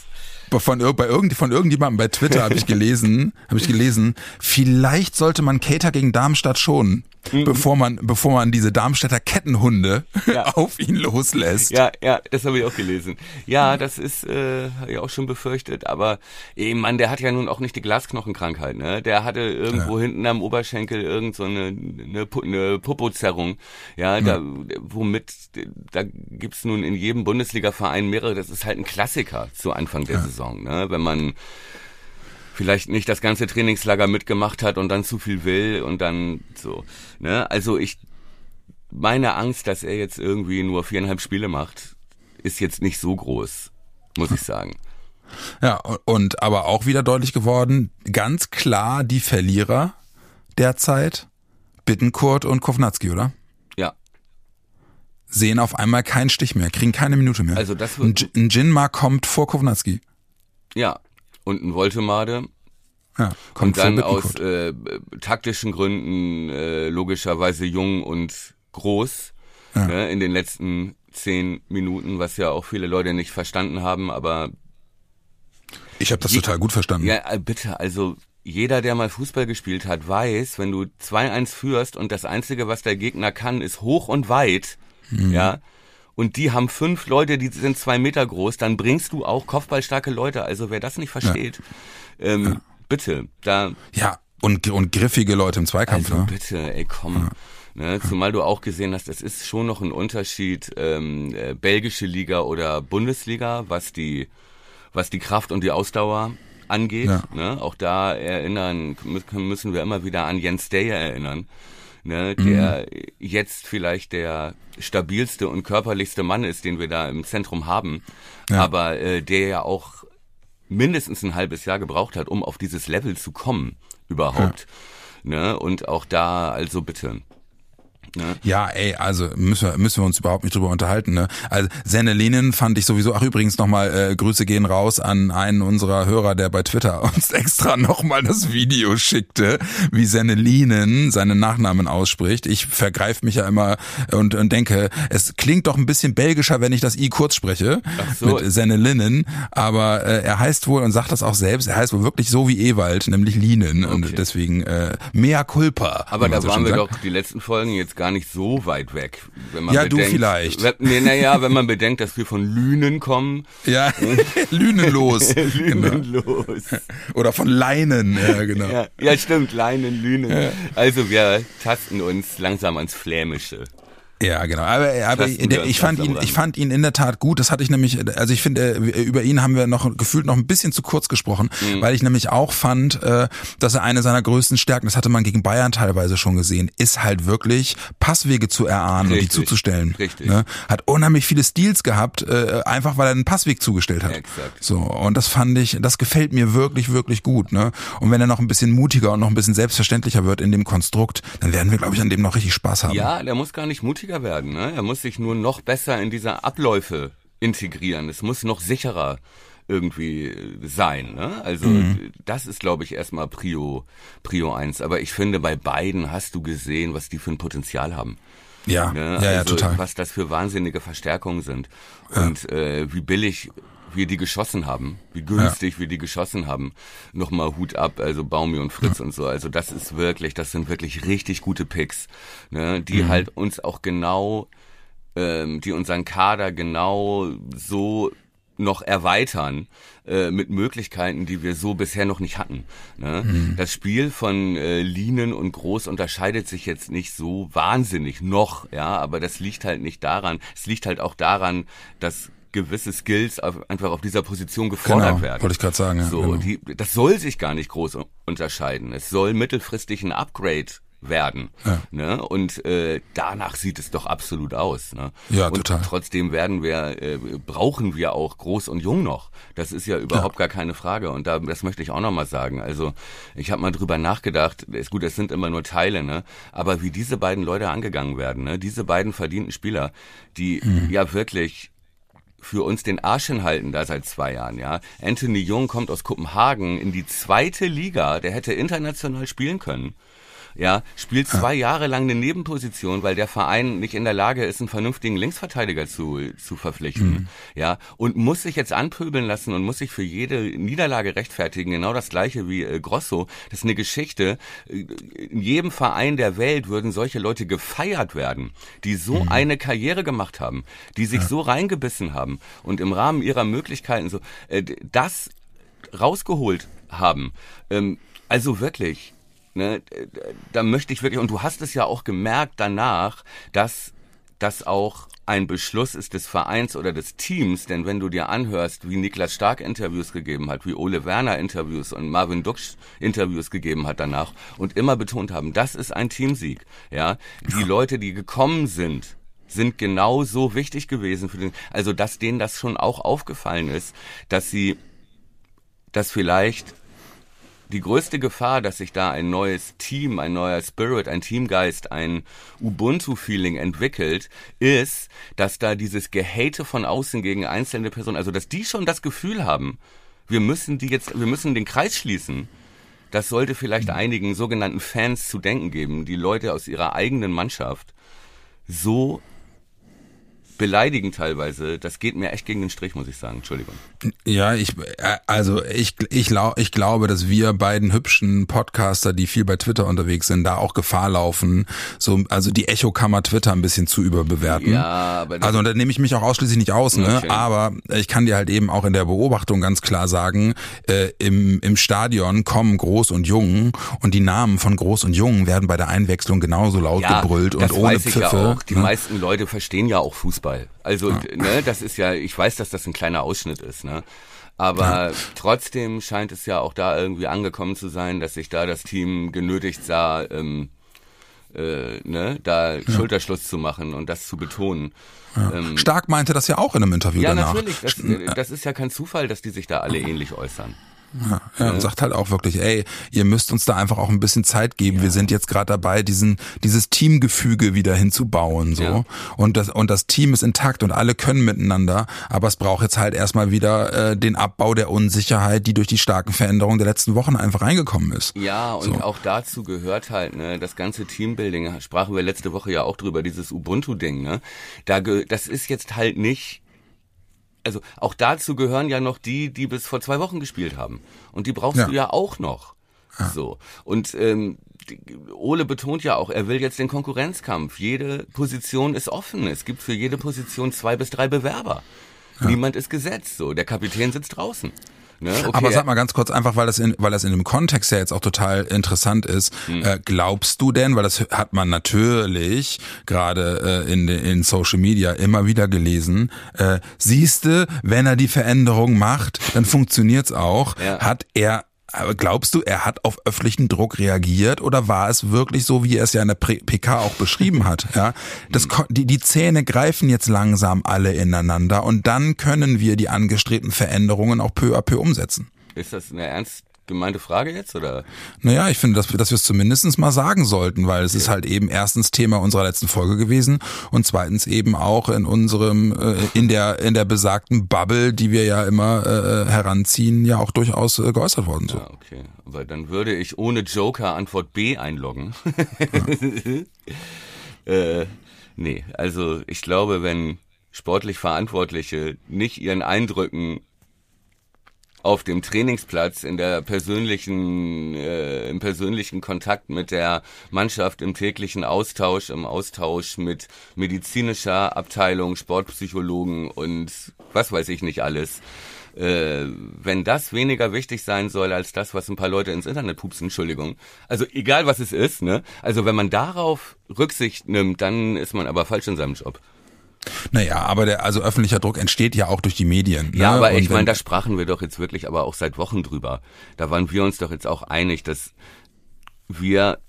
Von, bei irgend, von irgendjemandem bei Twitter habe ich gelesen, habe ich gelesen, vielleicht sollte man Cater gegen Darmstadt schonen, bevor man, bevor man diese Darmstädter Kettenhunde Mhm. Ja. auf ihn loslässt. Ja, ja, das habe ich auch gelesen. Ja, das ist, äh, habe ich auch schon befürchtet, aber ey, Mann, der hat ja nun auch nicht die Glasknochenkrankheit, ne? Der hatte irgendwo hinten am Oberschenkel irgend so eine, eine, eine Popozerrung, ja, da, womit, da gibt's nun in jedem Bundesliga-Verein mehrere, das ist halt ein Klassiker zu Anfang der Saison, ne? Wenn man vielleicht nicht das ganze Trainingslager mitgemacht hat und dann zu viel will und dann so, ne? Also ich, meine Angst, dass er jetzt irgendwie nur viereinhalb Spiele macht, ist jetzt nicht so groß, muss ich sagen. Ja, und aber auch wieder deutlich geworden, ganz klar die Verlierer derzeit, Bittenkurt und Kovnatski, oder? Ja, Sehen auf einmal keinen Stich mehr, kriegen keine Minute mehr. Also das ein, wird- ein Jinma kommt vor Kovnatski. Ja. Und ein Voltemade Ja, kommt und dann aus äh, taktischen Gründen äh, logischerweise jung und groß ne, in den letzten zehn Minuten, was ja auch viele Leute nicht verstanden haben, aber Ich habe das je- total gut verstanden. Ja, äh, bitte, also jeder, der mal Fußball gespielt hat, weiß, wenn du 2-1 führst und das Einzige, was der Gegner kann, ist hoch und weit, Mhm. ja, und die haben fünf Leute, die sind zwei Meter groß, dann bringst du auch kopfballstarke Leute. Also wer das nicht versteht, ähm, bitte, da Ja, und, und griffige Leute im Zweikampf, also ne? bitte, ey, komm. Ne, zumal du auch gesehen hast, es ist schon noch ein Unterschied, ähm, äh, belgische Liga oder Bundesliga, was die, was die Kraft und die Ausdauer angeht. Ja. Ne? Auch da erinnern, mü- müssen wir immer wieder an Jens Deyer erinnern, ne? der jetzt vielleicht der stabilste und körperlichste Mann ist, den wir da im Zentrum haben, Ja. aber äh, der ja auch mindestens ein halbes Jahr gebraucht hat, um auf dieses Level zu kommen überhaupt. Ne? Und auch da, also bitte. Ne? Ja, ey, also müssen wir, müssen wir uns überhaupt nicht drüber unterhalten. Ne? Also Senne Lenin fand ich sowieso, ach übrigens nochmal, äh, Grüße gehen raus an einen unserer Hörer, der bei Twitter uns extra nochmal das Video schickte, wie Senne Lenin seinen Nachnamen ausspricht. Ich vergreife mich ja immer und, und denke, es klingt doch ein bisschen belgischer, wenn ich das I kurz spreche, so. mit Senne Linen, aber äh, er heißt wohl und sagt das auch selbst, er heißt wohl wirklich so wie Ewald, nämlich Linen und Okay. deswegen äh, mea culpa. Aber da waren wir sagt. doch die letzten Folgen jetzt gar nicht so weit weg. Wenn man Ja, du bedenkt, vielleicht. Wenn, nee, naja, wenn man bedenkt, dass wir von Lünen kommen. Ja, Lünenlos. genau. Lünenlos. Oder von Leinen, ja, genau. Ja, ja, stimmt, Leinen, Lünen. Also wir tasten uns langsam ans Flämische. Ja, genau. Aber, aber der, ich fand ihn, ich fand ihn in der Tat gut. Das hatte ich nämlich, also ich finde, äh, über ihn haben wir noch gefühlt noch ein bisschen zu kurz gesprochen, mhm. weil ich nämlich auch fand, äh, dass er eine seiner größten Stärken, das hatte man gegen Bayern teilweise schon gesehen, ist halt wirklich Passwege zu erahnen Richtig. und die zuzustellen. Richtig. Ne? Hat unheimlich viele Steals gehabt, äh, einfach weil er einen Passweg zugestellt hat. Exakt. So und das fand ich, das gefällt mir wirklich, wirklich gut. Ne? Und wenn er noch ein bisschen mutiger und noch ein bisschen selbstverständlicher wird in dem Konstrukt, dann werden wir, glaube ich, an dem noch richtig Spaß haben. Ja, der muss gar nicht mutiger mutiger werden. Ne? Er muss sich nur noch besser in diese Abläufe integrieren. Es muss noch sicherer irgendwie sein. Ne? Also mhm. das ist, glaube ich, erstmal Prio, Prio eins. Aber ich finde, bei beiden hast du gesehen, was die für ein Potenzial haben. Ja, ne? ja, also, ja, total. Was das für wahnsinnige Verstärkungen sind. Ja. Und äh, wie billig wir die geschossen haben, wie günstig ja. wir die geschossen haben. Nochmal Hut ab, also Baumi und Fritz ja. und so. Also das ist wirklich, das sind wirklich richtig gute Picks, ne, die mhm. halt uns auch genau, ähm, die unseren Kader genau so noch erweitern äh, mit Möglichkeiten, die wir so bisher noch nicht hatten. Ne? Mhm. Das Spiel von äh, Linen und Groß unterscheidet sich jetzt nicht so wahnsinnig noch, ja, aber das liegt halt nicht daran. Es liegt halt auch daran, dass gewisse Skills einfach auf dieser Position gefordert genau, werden. Wollte ich gerade sagen. Ja, so, genau. die, das soll sich gar nicht groß unterscheiden. Es soll mittelfristig ein Upgrade werden. Ja. Ne? Und äh, danach sieht es doch absolut aus. Ne? Ja, und total. Trotzdem werden wir, äh, brauchen wir auch groß und jung noch. Das ist ja überhaupt ja. gar keine Frage. Und da, das möchte ich auch nochmal sagen. Also ich habe mal drüber nachgedacht, ist gut, es sind immer nur Teile, ne? Aber wie diese beiden Leute angegangen werden, ne? Diese beiden verdienten Spieler, die mhm. ja wirklich für uns den Arsch hinhalten da seit zwei Jahren, ja. Anthony Jung kommt aus Kopenhagen in die zweite Liga, der hätte international spielen können ja, spielt zwei Jahre lang eine Nebenposition, weil der Verein nicht in der Lage ist, einen vernünftigen Linksverteidiger zu, zu verpflichten, mhm. ja, und muss sich jetzt anpöbeln lassen und muss sich für jede Niederlage rechtfertigen, genau das gleiche wie äh, Grosso. Das ist eine Geschichte. In jedem Verein der Welt würden solche Leute gefeiert werden, die so mhm. eine Karriere gemacht haben, die sich ja. so reingebissen haben und im Rahmen ihrer Möglichkeiten so äh, das rausgeholt haben. Ähm, also wirklich, ne, da möchte ich wirklich, und du hast es ja auch gemerkt danach, dass das auch ein Beschluss ist des Vereins oder des Teams, denn wenn du dir anhörst, wie Niklas Stark Interviews gegeben hat, wie Ole Werner Interviews und Marvin Duksch Interviews gegeben hat danach und immer betont haben, das ist ein Teamsieg, ja, die Leute, die gekommen sind, sind genauso wichtig gewesen für den, also dass denen das schon auch aufgefallen ist, dass sie, dass vielleicht die größte Gefahr, dass sich da ein neues Team, ein neuer Spirit, ein Teamgeist, ein Ubuntu-Feeling entwickelt, ist, dass da dieses Gehate von außen gegen einzelne Personen, also dass die schon das Gefühl haben, wir müssen die jetzt, wir müssen den Kreis schließen. Das sollte vielleicht einigen sogenannten Fans zu denken geben, die Leute aus ihrer eigenen Mannschaft so beleidigen teilweise, das geht mir echt gegen den Strich, muss ich sagen. Entschuldigung. Ja, ich, äh, also ich, ich, ich glaube, dass wir beiden hübschen Podcaster, die viel bei Twitter unterwegs sind, da auch Gefahr laufen, so, also die Echokammer Twitter ein bisschen zu überbewerten. Ja, aber also und da nehme ich mich auch ausschließlich nicht aus, ne? Okay. Aber ich kann dir halt eben auch in der Beobachtung ganz klar sagen, äh, im, im Stadion kommen Groß und Jung und die Namen von Groß und Jung werden bei der Einwechslung genauso laut ja, gebrüllt und ohne Pfiffe. Ja auch. Die ne? meisten Leute verstehen ja auch Fußball. Fußball. Also, ja. ne, das ist ja, ich weiß, dass das ein kleiner Ausschnitt ist, ne? Aber ja. trotzdem scheint es ja auch da irgendwie angekommen zu sein, dass sich da das Team genötigt sah, ähm, äh, ne, da ja. Schulterschluss zu machen und das zu betonen. Ja. Ähm, Stark meinte das ja auch in einem Interview ja, danach. Ja, natürlich. Das, das, ist ja kein Zufall, dass die sich da alle ähnlich äußern. Ja, ja, und sagt halt auch wirklich, ey, ihr müsst uns da einfach auch ein bisschen Zeit geben. Ja. Wir sind jetzt gerade dabei, diesen dieses Teamgefüge wieder hinzubauen, so. Ja. Und das und das Team ist intakt und alle können miteinander, aber es braucht jetzt halt erstmal wieder äh, den Abbau der Unsicherheit, die durch die starken Veränderungen der letzten Wochen einfach reingekommen ist. Ja, und so. auch dazu gehört halt, ne, das ganze Teambuilding, sprachen wir letzte Woche ja auch drüber, dieses Ubuntu-Ding, ne? Da das ist jetzt halt nicht also auch dazu gehören ja noch die, die bis vor zwei Wochen gespielt haben. Und die brauchst ja. du ja auch noch. Ja. So. Und ähm, Ole betont ja auch, er will jetzt den Konkurrenzkampf. Jede Position ist offen. Es gibt für jede Position zwei bis drei Bewerber. Ja. Niemand ist gesetzt. So, der Kapitän sitzt draußen. Ne? Okay, Aber sag mal ganz kurz, einfach weil das in, weil das in dem Kontext ja jetzt auch total interessant ist. Hm. Äh, glaubst du denn, weil das hat man natürlich gerade äh, in, in Social Media immer wieder gelesen, äh, siehste, wenn er die Veränderung macht, dann funktioniert's auch. Ja. Hat er aber glaubst du, er hat auf öffentlichen Druck reagiert oder war es wirklich so, wie er es ja in der PK auch beschrieben hat? Ja, das, ko- die, die Zähne greifen jetzt langsam alle ineinander und dann können wir die angestrebten Veränderungen auch peu à peu umsetzen. ist das eine ernst gemeinte Frage jetzt oder? Naja, ich finde, dass wir, dass wir es zumindest mal sagen sollten, weil es ist halt eben erstens Thema unserer letzten Folge gewesen und zweitens eben auch in unserem, äh, in der, in der besagten Bubble, die wir ja immer äh, heranziehen, ja auch durchaus äh, geäußert worden. So. Ja, okay. Aber dann würde ich ohne Joker Antwort B einloggen. äh, nee, also ich glaube, wenn sportlich Verantwortliche nicht ihren Eindrücken auf dem Trainingsplatz, in der persönlichen, äh, im persönlichen Kontakt mit der Mannschaft, im täglichen Austausch, im Austausch mit medizinischer Abteilung, Sportpsychologen und was weiß ich nicht alles. Äh, wenn das weniger wichtig sein soll als das, was ein paar Leute ins Internet pupsen, Entschuldigung. Also egal was es ist, ne? Also wenn man darauf Rücksicht nimmt, dann ist man aber falsch in seinem Job. Naja, aber der, also öffentlicher Druck entsteht ja auch durch die Medien. Ja, ne? aber Und ich meine, da sprachen wir doch jetzt wirklich aber auch seit Wochen drüber. Da waren wir uns doch jetzt auch einig, dass wir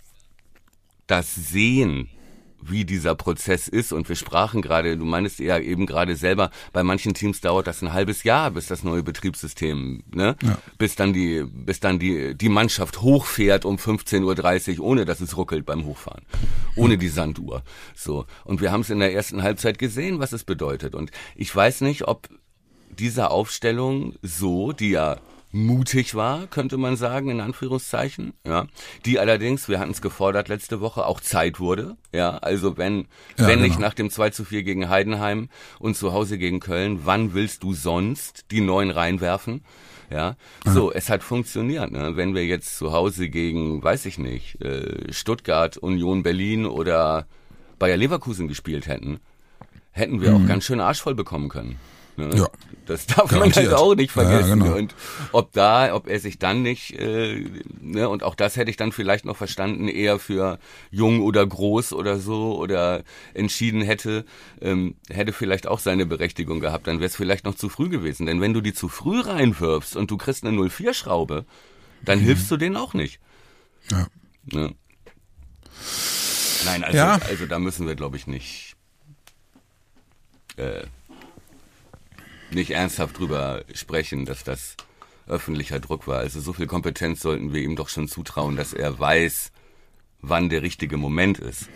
das sehen, wie dieser Prozess ist. Und wir sprachen gerade, du meinst ja eben gerade selber, bei manchen Teams dauert das ein halbes Jahr, bis das neue Betriebssystem, ne? Bis dann die, bis dann die, die Mannschaft hochfährt um 15.30 Uhr, ohne dass es ruckelt beim Hochfahren. Ohne die Sanduhr. So. Und wir haben es in der ersten Halbzeit gesehen, was es bedeutet. Und ich weiß nicht, ob dieser Aufstellung so, die ja mutig war, könnte man sagen, in Anführungszeichen, ja, die allerdings, wir hatten es gefordert letzte Woche, auch Zeit wurde, ja, also wenn, Ja, wenn nicht genau. nach dem 2 zu 4 gegen Heidenheim und zu Hause gegen Köln, wann willst du sonst die neuen reinwerfen? Ja, so, es hat funktioniert. Ne? Wenn wir jetzt zu Hause gegen, weiß ich nicht, äh, Stuttgart, Union Berlin oder Bayer Leverkusen gespielt hätten, hätten wir auch ganz schön Arsch voll bekommen können. Ne? Mhm. Ja. Das darf man Garantiert. halt auch nicht Ja, ja, vergessen. genau. Und ob da, ob er sich dann nicht, äh, ne, und auch das hätte ich dann vielleicht noch verstanden, eher für jung oder groß oder so oder entschieden hätte, ähm, hätte vielleicht auch seine Berechtigung gehabt. Dann wäre es vielleicht noch zu früh gewesen. Denn wenn du die zu früh reinwirfst und du kriegst eine 04-Schraube, dann hilfst du denen auch nicht. Mhm. Ja. Ne? Nein, also, Ja. also da müssen wir, glaube ich, nicht, äh, nicht ernsthaft drüber sprechen, dass das öffentlicher Druck war. Also so viel Kompetenz sollten wir ihm doch schon zutrauen, dass er weiß, wann der richtige Moment ist.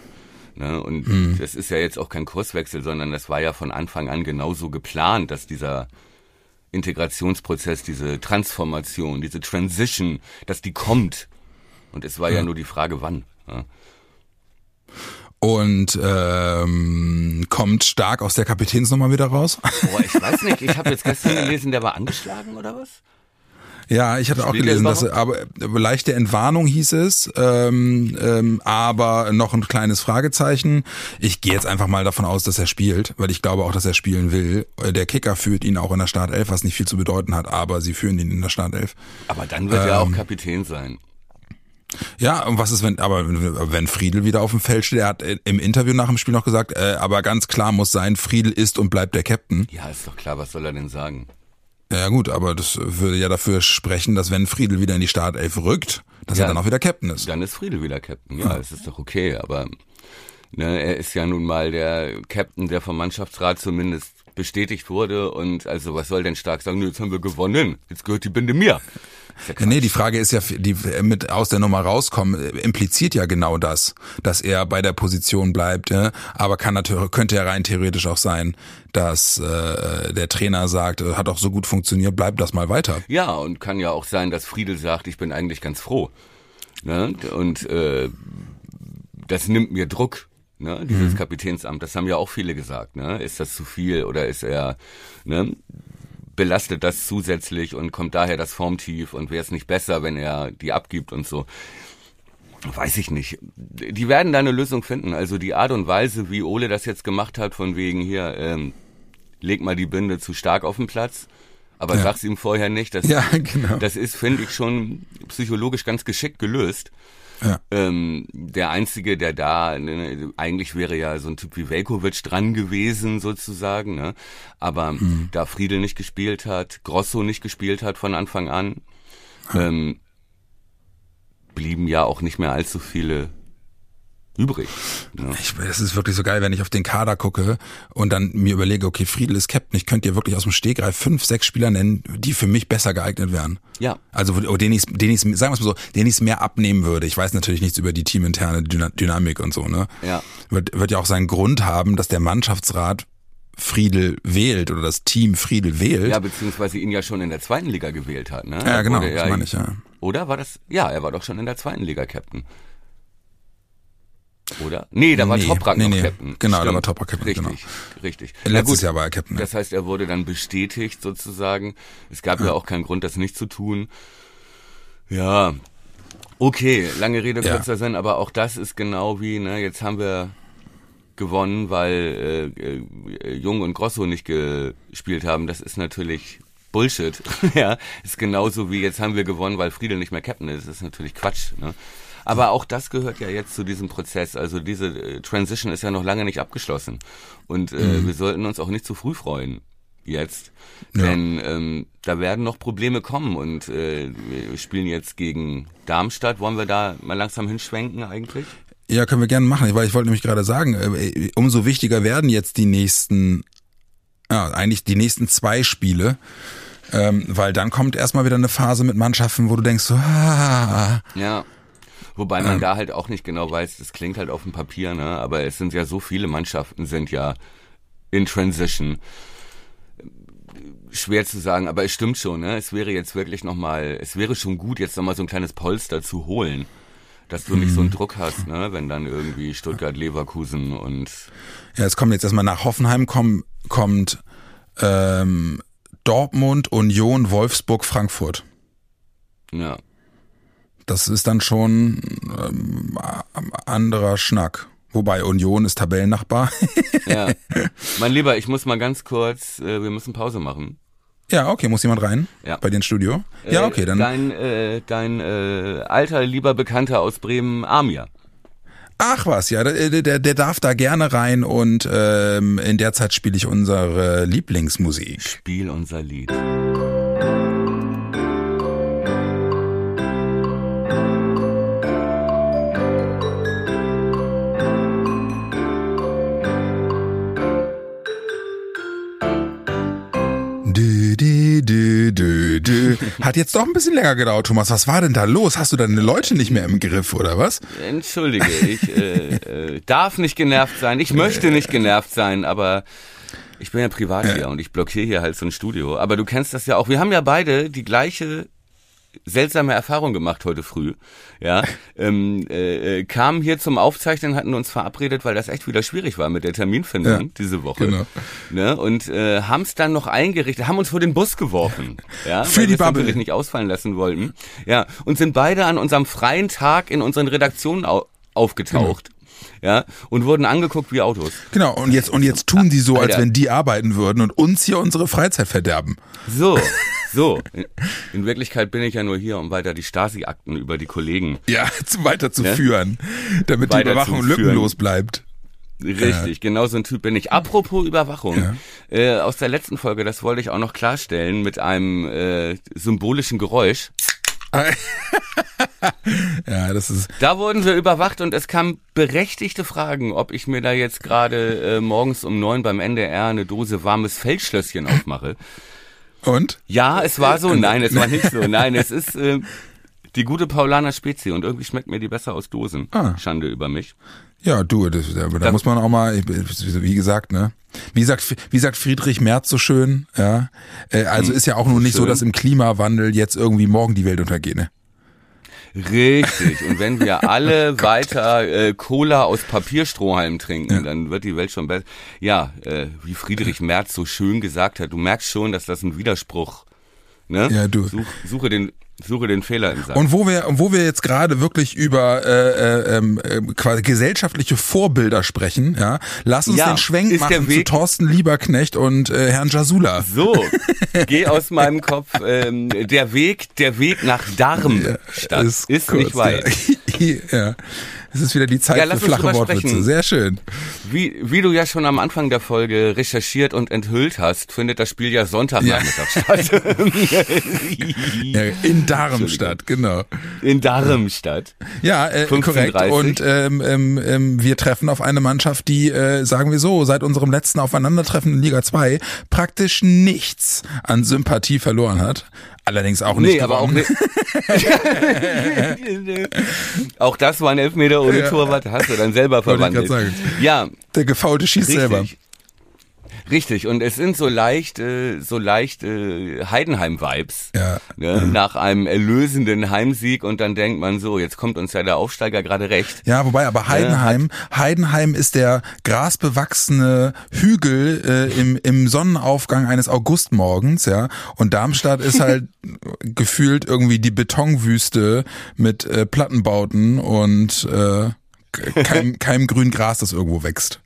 Ne? Und das ist ja jetzt auch kein Kurswechsel, sondern das war ja von Anfang an genauso geplant, dass dieser Integrationsprozess, diese Transformation, diese Transition, dass die kommt. Und es war ja nur die Frage, wann. Ja. Und ähm, kommt stark aus der Kapitänsnummer wieder raus. Boah, ich weiß nicht, ich habe jetzt gestern gelesen, der war angeschlagen oder was? Ja, ich hatte auch gelesen, dass aber leichte Entwarnung hieß es, ähm, ähm, aber noch ein kleines Fragezeichen. Ich gehe jetzt einfach mal davon aus, dass er spielt, weil ich glaube auch, dass er spielen will. Der Kicker führt ihn auch in der Startelf, was nicht viel zu bedeuten hat, aber sie führen ihn in der Startelf. Aber dann wird er auch Kapitän sein. Ja, und was ist, wenn, aber wenn Friedel wieder auf dem Feld steht, er hat äh, im Interview nach dem Spiel noch gesagt, äh, aber ganz klar muss sein, Friedel ist und bleibt der Captain. Ja, ist doch klar, was soll er denn sagen? Ja gut, aber das würde ja dafür sprechen, dass wenn Friedel wieder in die Startelf rückt, dass Ja. er dann auch wieder Captain ist. Dann ist Friedel wieder Captain. Ja, es ist doch okay, aber ne, er ist ja nun mal der Captain, der vom Mannschaftsrat zumindest bestätigt wurde und also was soll denn stark sagen, nö, jetzt haben wir gewonnen, jetzt gehört die Binde mir. Ja nee, die Frage ist ja, die mit aus der Nummer rauskommen, äh, impliziert ja genau das, dass er bei der Position bleibt, ja? aber kann natürlich, könnte ja rein theoretisch auch sein, dass äh, der Trainer sagt, äh, hat auch so gut funktioniert, bleibt das mal weiter. Ja, und kann ja auch sein, dass Friedel sagt, ich bin eigentlich ganz froh. Ne? Und äh, das nimmt mir Druck, ne? dieses Kapitänsamt. Das haben ja auch viele gesagt. Ne? Ist das zu viel oder ist er, ne? Belastet das zusätzlich und kommt daher das Formtief und wäre es nicht besser, wenn er die abgibt und so. Weiß ich nicht. Die werden da eine Lösung finden. Also die Art und Weise, wie Ole das jetzt gemacht hat, von wegen hier, ähm, leg mal die Binde zu stark auf den Platz, aber Ja. sag's ihm vorher nicht. Das, Ja, genau. das ist, finde ich, schon psychologisch ganz geschickt gelöst. Ja. Ähm, der einzige, der da, ne, eigentlich wäre ja so ein Typ wie Velkovic dran gewesen, sozusagen, ne? Aber Mhm. da Friedel nicht gespielt hat, Grosso nicht gespielt hat von Anfang an, ähm, blieben ja auch nicht mehr allzu viele übrig. Ne? Ich, das ist wirklich so geil, wenn ich auf den Kader gucke und dann mir überlege, okay, Friedel ist Captain, ich könnte dir wirklich aus dem Stegreif fünf, sechs Spieler nennen, die für mich besser geeignet wären. Ja. Also den ich, den ich, sagen wir es mal so, den ich mehr abnehmen würde. Ich weiß natürlich nichts über die teaminterne Dyna Dynamik und so, ne? Ja. Wird, wird ja auch seinen Grund haben, dass der Mannschaftsrat Friedel wählt oder das Team Friedel wählt. Ja, beziehungsweise ihn ja schon in der zweiten Liga gewählt hat, ne? Ja, genau, das meine ich, ja. Oder war das? Ja, er war doch schon in der zweiten Liga Captain. Oder? Nee, da war Nee, Toprak nee, noch nee. Captain. Genau, da war Toprak Captain, Richtig, genau. richtig. Letztes Jahr war er Captain, ja. Das heißt, er wurde dann bestätigt sozusagen. Es gab ja, auch keinen Grund, das nicht zu tun. Ja, okay, lange Rede, Ja. kurzer Sinn, aber auch das ist genau wie, ne, jetzt haben wir gewonnen, weil äh, äh, Jung und Grosso nicht gespielt haben. Das ist natürlich Bullshit. ja, ist genauso wie jetzt haben wir gewonnen, weil Friedel nicht mehr Captain ist. Das ist natürlich Quatsch. Ne? Aber auch das gehört ja jetzt zu diesem Prozess. Also diese äh, Transition ist ja noch lange nicht abgeschlossen. Und äh, wir sollten uns auch nicht zu früh freuen jetzt. Ja. Denn ähm, da werden noch Probleme kommen und äh, wir spielen jetzt gegen Darmstadt. Wollen wir da mal langsam hinschwenken eigentlich? Ja, können wir gerne machen, weil ich wollte nämlich gerade sagen, äh, umso wichtiger werden jetzt die nächsten, ja, eigentlich die nächsten zwei Spiele, ähm, weil dann kommt erstmal wieder eine Phase mit Mannschaften, wo du denkst, so, ah, Ja. Wobei man da halt auch nicht genau weiß, das klingt halt auf dem Papier, ne? Aber es sind ja so viele Mannschaften sind ja in Transition. Schwer zu sagen, aber es stimmt schon, ne? Es wäre jetzt wirklich nochmal, es wäre schon gut, jetzt nochmal so ein kleines Polster zu holen. Dass du nicht so einen Druck hast, ne? Wenn dann irgendwie Stuttgart, Leverkusen und ja, es kommt jetzt erstmal nach Hoffenheim komm, kommt ähm, Dortmund, Union, Wolfsburg, Frankfurt. ja. Das ist dann schon ähm, anderer Schnack. Wobei Union ist Tabellennachbar. Ja. mein Lieber, ich muss mal ganz kurz, äh, wir müssen Pause machen. ja, okay, muss jemand rein? Ja. Bei dir ins Studio? Ja, Äh, okay, dann. Dein, äh, dein äh, alter, lieber Bekannter aus Bremen, Amir. Ach was, ja, der, der, der darf da gerne rein und ähm, in der Zeit spiele ich unsere Lieblingsmusik. Spiel unser Lied. Dü, dü. Hat jetzt doch ein bisschen länger gedauert, Thomas. Was war denn da los? Hast du deine Leute nicht mehr im Griff, oder was? Entschuldige, ich äh, äh, darf nicht genervt sein. Ich möchte nicht genervt sein, aber ich bin ja privat hier und ich blockiere hier halt so ein Studio. Aber du kennst das ja auch. Wir haben ja beide die gleiche seltsame Erfahrung gemacht heute früh. Ja, ähm, äh, äh, kamen hier zum Aufzeichnen, hatten uns verabredet, weil das echt wieder schwierig war mit der Terminfindung Ja, diese Woche. genau. Ne? Und äh, haben es dann noch eingerichtet, haben uns vor den Bus geworfen. Ja, Für weil die Bubble. natürlich nicht ausfallen lassen wollten. Ja, und sind beide an unserem freien Tag in unseren Redaktionen au aufgetaucht. Ja, und wurden angeguckt wie Autos. Genau, und jetzt, und jetzt tun die so, als Alter. wenn die arbeiten würden und uns hier unsere Freizeit verderben. So, so. In, in Wirklichkeit bin ich ja nur hier, um weiter die Stasi-Akten über die Kollegen Ja, zu- weiterzuführen, damit die Weiterzuführen. Überwachung lückenlos bleibt. Richtig, genau so ein Typ bin ich. Apropos Überwachung, äh, aus der letzten Folge, das wollte ich auch noch klarstellen, mit einem äh, symbolischen Geräusch. Ja, das ist, Da wurden wir überwacht und es kamen berechtigte Fragen, ob ich mir da jetzt gerade äh, morgens um neun beim NDR eine Dose warmes Feldschlösschen aufmache. Und? Ja, es war so, nein, es war nicht so. Nein, es ist äh, die gute Paulaner Spezie und irgendwie schmeckt mir die besser aus Dosen. Ah. Schande über mich. Ja, du, das, da, da muss man auch mal, wie gesagt, ne? Wie sagt, wie sagt Friedrich Merz so schön, ja? Äh, also ist ja auch nun nicht so, schön. dass im Klimawandel jetzt irgendwie morgen die Welt untergeht, ne? Richtig. Und wenn wir alle weiter äh, Cola aus Papierstrohhalmen trinken, dann wird die Welt schon besser. Ja, äh, wie Friedrich Merz so schön gesagt hat, du merkst schon, dass das ein Widerspruch. Ne? Ja, du. Such, suche den Suche den Fehler im Sack. Und wo wir, wo wir jetzt gerade wirklich über äh, äh, äh, quasi gesellschaftliche Vorbilder sprechen, ja, lass uns Ja, den Schwenk ist machen zu Thorsten Lieberknecht und äh, Herrn Jasula. So, geh aus meinem Kopf. Ähm, der Weg, der Weg nach Darmstadt ist, kurz, nicht weit. Ja. ja. Es ist wieder die Zeit Ja, für flache Wortwitze. Sehr schön. Wie, wie du ja schon am Anfang der Folge recherchiert und enthüllt hast, findet das Spiel ja Sonntagnachmittag statt. Ja, in Darmstadt, genau. In Darmstadt. Ja, äh, 15:30. korrekt. Und ähm, ähm, ähm, wir treffen auf eine Mannschaft, die, äh, sagen wir so, seit unserem letzten Aufeinandertreffen in Liga 2 praktisch nichts an Sympathie verloren hat. Allerdings auch nicht Nee, aber auch nicht. auch das war ein Elfmeter ohne Ja. Torwart, hast du dann selber verwandelt. Ja, Der Gefaulte schießt selber. Richtig. Und es sind so leicht, äh, so leicht äh, Heidenheim-Vibes. Ja. Ne? Nach einem erlösenden Heimsieg und dann denkt man so, jetzt kommt uns ja der Aufsteiger gerade recht. Ja, wobei aber Heidenheim, Heidenheim ist der grasbewachsene Hügel äh, im, im Sonnenaufgang eines Augustmorgens, ja. Und Darmstadt ist halt gefühlt irgendwie die Betonwüste mit äh, Plattenbauten und äh, kein, keinem grünen Gras, das irgendwo wächst.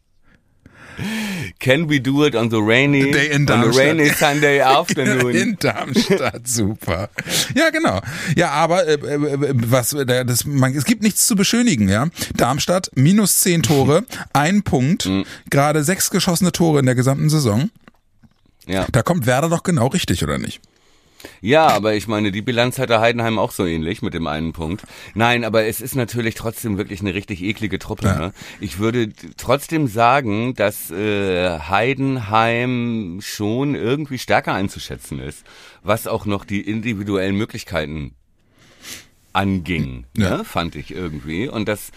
Can we do it on the rainy, Day in on the rainy Sunday afternoon? In Darmstadt, super. Ja, genau. Ja, aber äh, äh, was äh, das man, es gibt nichts zu beschönigen, ja. Darmstadt minus zehn Tore, ein Punkt, Mhm. gerade sechs geschossene Tore in der gesamten Saison. ja. Da kommt Werder doch genau richtig, oder nicht? Ja, aber ich meine, die Bilanz hatte Heidenheim auch so ähnlich mit dem einen Punkt. Nein, aber es ist natürlich trotzdem wirklich eine richtig eklige Truppe. Ja. Ne? Ich würde trotzdem sagen, dass äh, Heidenheim schon irgendwie stärker einzuschätzen ist, was auch noch die individuellen Möglichkeiten anging, Ja. ne? fand ich irgendwie. Und das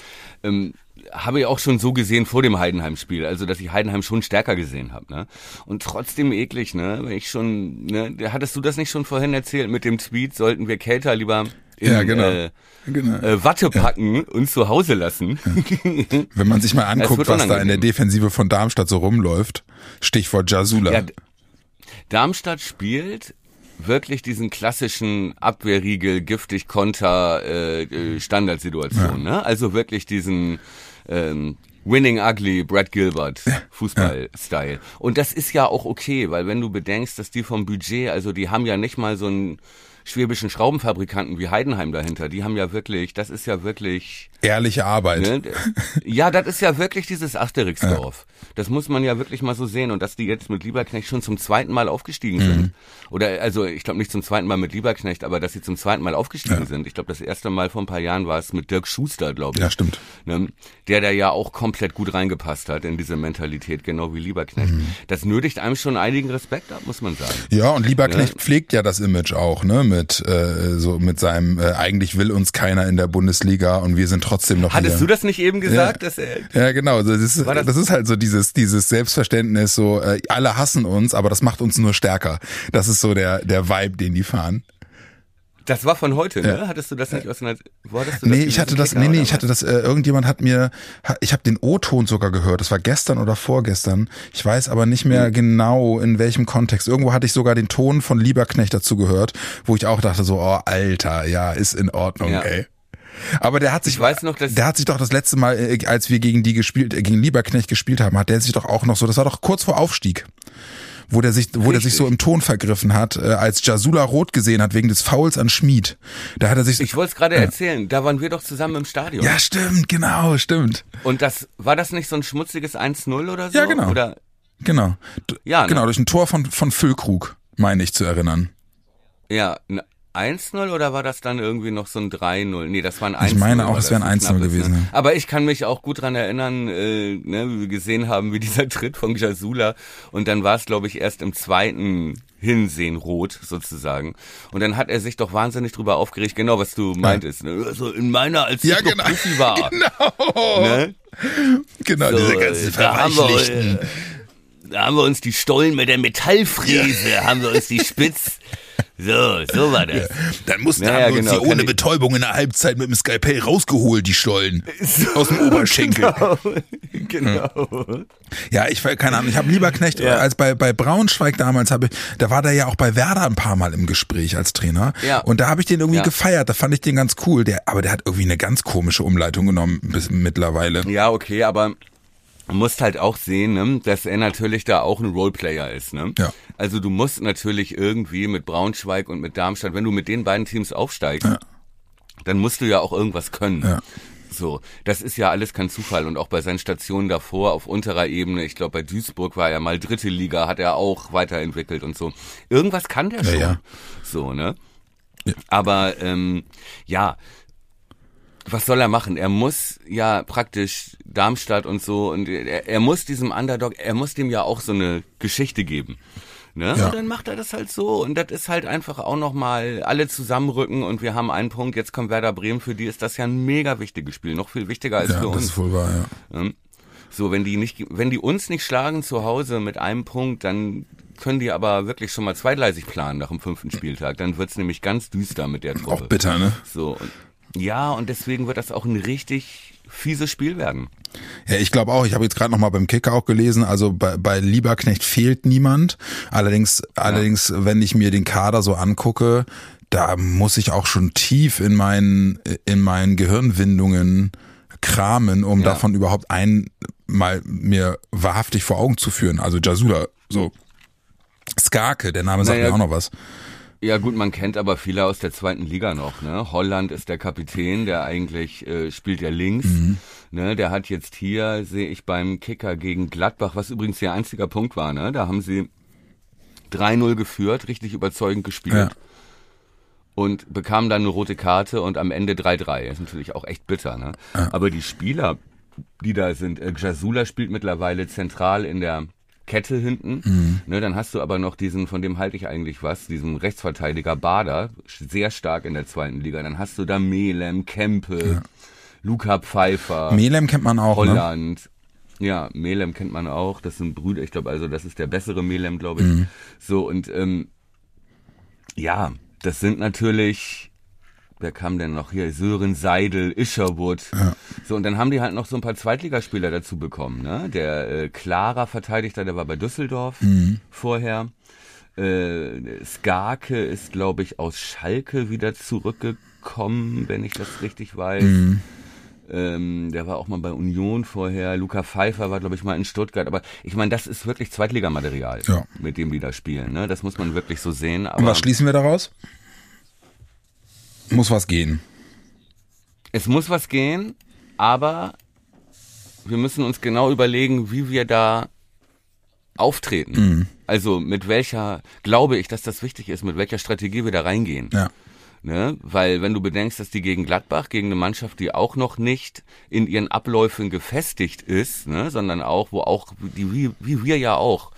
ähm, habe ich auch schon so gesehen vor dem Heidenheim-Spiel, also dass ich Heidenheim schon stärker gesehen habe. Ne? Und trotzdem eklig, ne? Wenn ich schon, ne? Hattest du das nicht schon vorhin erzählt mit dem Tweet, sollten wir Kälter lieber in Ja, genau. äh, Genau. äh, Watte packen und zu Hause lassen. Wenn man sich mal anguckt, was da in der. Defensive von Darmstadt so rumläuft, Stichwort Jasula. Ja, Darmstadt spielt wirklich diesen klassischen Abwehrriegel, giftig Konter, äh, äh, Standardsituation. Ne? Also wirklich diesen ähm, Winning Ugly Brad Gilbert Fußball-Style. Und das ist ja auch okay, weil wenn du bedenkst, dass die vom Budget, also die haben ja nicht mal so einen schwäbischen Schraubenfabrikanten wie Heidenheim dahinter. Die haben ja wirklich, das ist ja wirklich Ehrliche Arbeit. Ne? Ja, das ist ja wirklich dieses Asterix-Dorf. Das muss man ja wirklich mal so sehen. Und dass die jetzt mit Lieberknecht schon zum zweiten Mal aufgestiegen Mhm. sind. Oder, also ich glaube nicht zum zweiten Mal mit Lieberknecht, aber dass sie zum zweiten Mal aufgestiegen sind. Ich glaube, das erste Mal vor ein paar Jahren war es mit Dirk Schuster, glaube ich. Ja, stimmt. Ne? Der da ja auch komplett gut reingepasst hat in diese Mentalität, genau wie Lieberknecht. Mhm. Das nötigt einem schon einigen Respekt ab, muss man sagen. Ja, und Lieberknecht pflegt ja das Image auch, ne, mit äh, so mit seinem äh, eigentlich will uns keiner in der Bundesliga und wir sind trotzdem noch Hattest hier. du das nicht eben gesagt, dass er Ja, genau. Das ist, das, das- ist halt so dieses, dieses Selbstverständnis, so äh, alle hassen uns, aber das macht uns nur stärker. Das ist so der, der Vibe, den die fahren. Das war von heute, ne? Ja. Hattest du das nicht aus einer, wo hattest du Nee, ich hatte das, nee, nee, ich hatte das, äh, irgendjemand hat mir, ich habe den O-Ton sogar gehört, das war gestern oder vorgestern. Ich weiß aber nicht mehr genau in welchem Kontext. Irgendwo hatte ich sogar den Ton von Lieberknecht dazu gehört, wo ich auch dachte so, oh Alter, ja, ist in Ordnung, Ja. ey. Aber der hat sich, Ich weiß noch, der hat sich doch das letzte Mal, äh, als wir gegen die gespielt, äh, gegen Lieberknecht gespielt haben, hat der sich doch auch noch so, das war doch kurz vor Aufstieg, wo der sich, wo der sich Richtig. so im Ton vergriffen hat, äh, als Jasula rot gesehen hat wegen des Fouls an Schmid. Da hat er sich, Ich wollte es gerade erzählen, da waren wir doch zusammen im Stadion. ja, stimmt, genau, stimmt. Und das, war das nicht so ein schmutziges 1-0 oder so? Ja, genau. Oder, Genau. D Ja, ne? Genau, durch ein Tor von, von Füllkrug, meine ich zu erinnern. ja, ein 1-0 oder war das dann irgendwie noch so ein 3-0? Nee, das war ein 1-0. Ich meine auch, es wäre ein das, 1-0 knappes, gewesen, Ne? ja. Aber ich kann mich auch gut dran erinnern, äh, ne, wie wir gesehen haben, wie dieser Tritt von Jasula und dann war es, glaube ich, erst im zweiten Hinsehen rot sozusagen. Und dann hat er sich doch wahnsinnig drüber aufgeregt, genau was du meintest. Ne? Also in meiner, als Ja, ich noch genau. Profi war. Genau. Ne? Genau, So, diese äh, ganzen Verweichlichten. Da haben wir uns die Stollen mit der Metallfräse, haben wir uns die spitz, So, so war das. Dann mussten Ja, haben ja, wir uns genau, die ohne kann Betäubung in der Halbzeit mit dem Skalpell rausgeholt, die Stollen. Aus dem Oberschenkel. Genau. genau. Ja, ich keine Ahnung, ich habe lieber Knecht Ja. als bei bei Braunschweig damals habe ich, da war der ja auch bei Werder ein paar Mal im Gespräch als Trainer Ja. und da habe ich den irgendwie Ja. gefeiert, da fand ich den ganz cool, der aber der hat irgendwie eine ganz komische Umleitung genommen bis mittlerweile. Ja, okay, aber musst halt auch sehen, ne, dass er natürlich da auch ein Roleplayer ist. Ne? Ja. Also du musst natürlich irgendwie mit Braunschweig und mit Darmstadt, wenn du mit den beiden Teams aufsteigst, dann musst du ja auch irgendwas können. Ja. So, das ist ja alles kein Zufall und auch bei seinen Stationen davor auf unterer Ebene, ich glaube bei Duisburg war er mal dritte Liga, hat er auch weiterentwickelt und so. Irgendwas kann der Ja, schon. ja. So, ne? Aber ähm, ja, was soll er machen? Er muss ja praktisch Darmstadt und so und er, er muss diesem Underdog, er muss dem ja auch so eine Geschichte geben. Ne? Ja. Und dann macht er das halt so und das ist halt einfach auch nochmal alle zusammenrücken und wir haben einen Punkt, jetzt kommt Werder Bremen, für die ist das ja ein mega wichtiges Spiel, noch viel wichtiger als Ja, für das uns. ist wohl wahr, ja. So, wenn die nicht, wenn die uns nicht schlagen zu Hause mit einem Punkt, dann können die aber wirklich schon mal zweigleisig planen nach dem fünften Spieltag. Dann wird's nämlich ganz düster mit der Truppe. Auch bitter, ne? So, und, ja, und deswegen wird das auch ein richtig fieses Spiel werden. Ja, ich glaube auch. Ich habe jetzt gerade noch mal beim Kicker auch gelesen. Also bei, bei Lieberknecht fehlt niemand. Allerdings, allerdings, wenn ich mir den Kader so angucke, da muss ich auch schon tief in meinen in meinen Gehirnwindungen kramen, um Ja. davon überhaupt ein mal mir wahrhaftig vor Augen zu führen. Also Jasula, so Skarke, der Name sagt Naja, mir auch noch was. Ja gut, man kennt aber viele aus der zweiten Liga noch. Ne? Holland ist der Kapitän, der eigentlich äh, spielt ja links. Ne? Der hat jetzt hier, sehe ich beim Kicker gegen Gladbach, was übrigens ihr einziger Punkt war. Ne? Da haben sie 3-0 geführt, richtig überzeugend gespielt. Ja. Und bekamen dann eine rote Karte und am Ende 3-3. Ist natürlich auch echt bitter. Ne? Aber die Spieler, die da sind, äh, Jasula spielt mittlerweile zentral in der Kette hinten. Ne, dann hast du aber noch diesen, von dem halte ich eigentlich was, diesen Rechtsverteidiger Bader, sehr stark in der zweiten Liga. Dann hast du da Melem, Kempe, Luca Pfeiffer, Melem kennt man auch, ne? Holland. Ja, Melem kennt man auch. Das sind Brüder. Ich glaube, also das ist der bessere Melem, glaube ich. So und ähm, ja, das sind natürlich. Wer kam denn noch hier? Sören Seidel, Isherwood. So, und dann haben die halt noch so ein paar Zweitligaspieler dazu bekommen. Ne? Der äh, Clara Verteidigter, der war bei Düsseldorf vorher. Äh, Skarke ist, glaube ich, aus Schalke wieder zurückgekommen, wenn ich das richtig weiß. Ähm, der war auch mal bei Union vorher. Luca Pfeiffer war, glaube ich, mal in Stuttgart. Aber ich meine, das ist wirklich Zweitligamaterial, Ja. mit dem die da spielen. Ne? Das muss man wirklich so sehen. Und Aber was schließen wir daraus? Muss was gehen. es muss was gehen, aber wir müssen uns genau überlegen, wie wir da auftreten. Mhm. Also mit welcher, glaube ich, dass das wichtig ist, mit welcher Strategie wir da reingehen. Ja. Ne? Weil wenn du bedenkst, dass die gegen Gladbach, gegen eine Mannschaft, die auch noch nicht in ihren Abläufen gefestigt ist, ne? sondern auch, wo auch, die, wie, wie wir ja auch,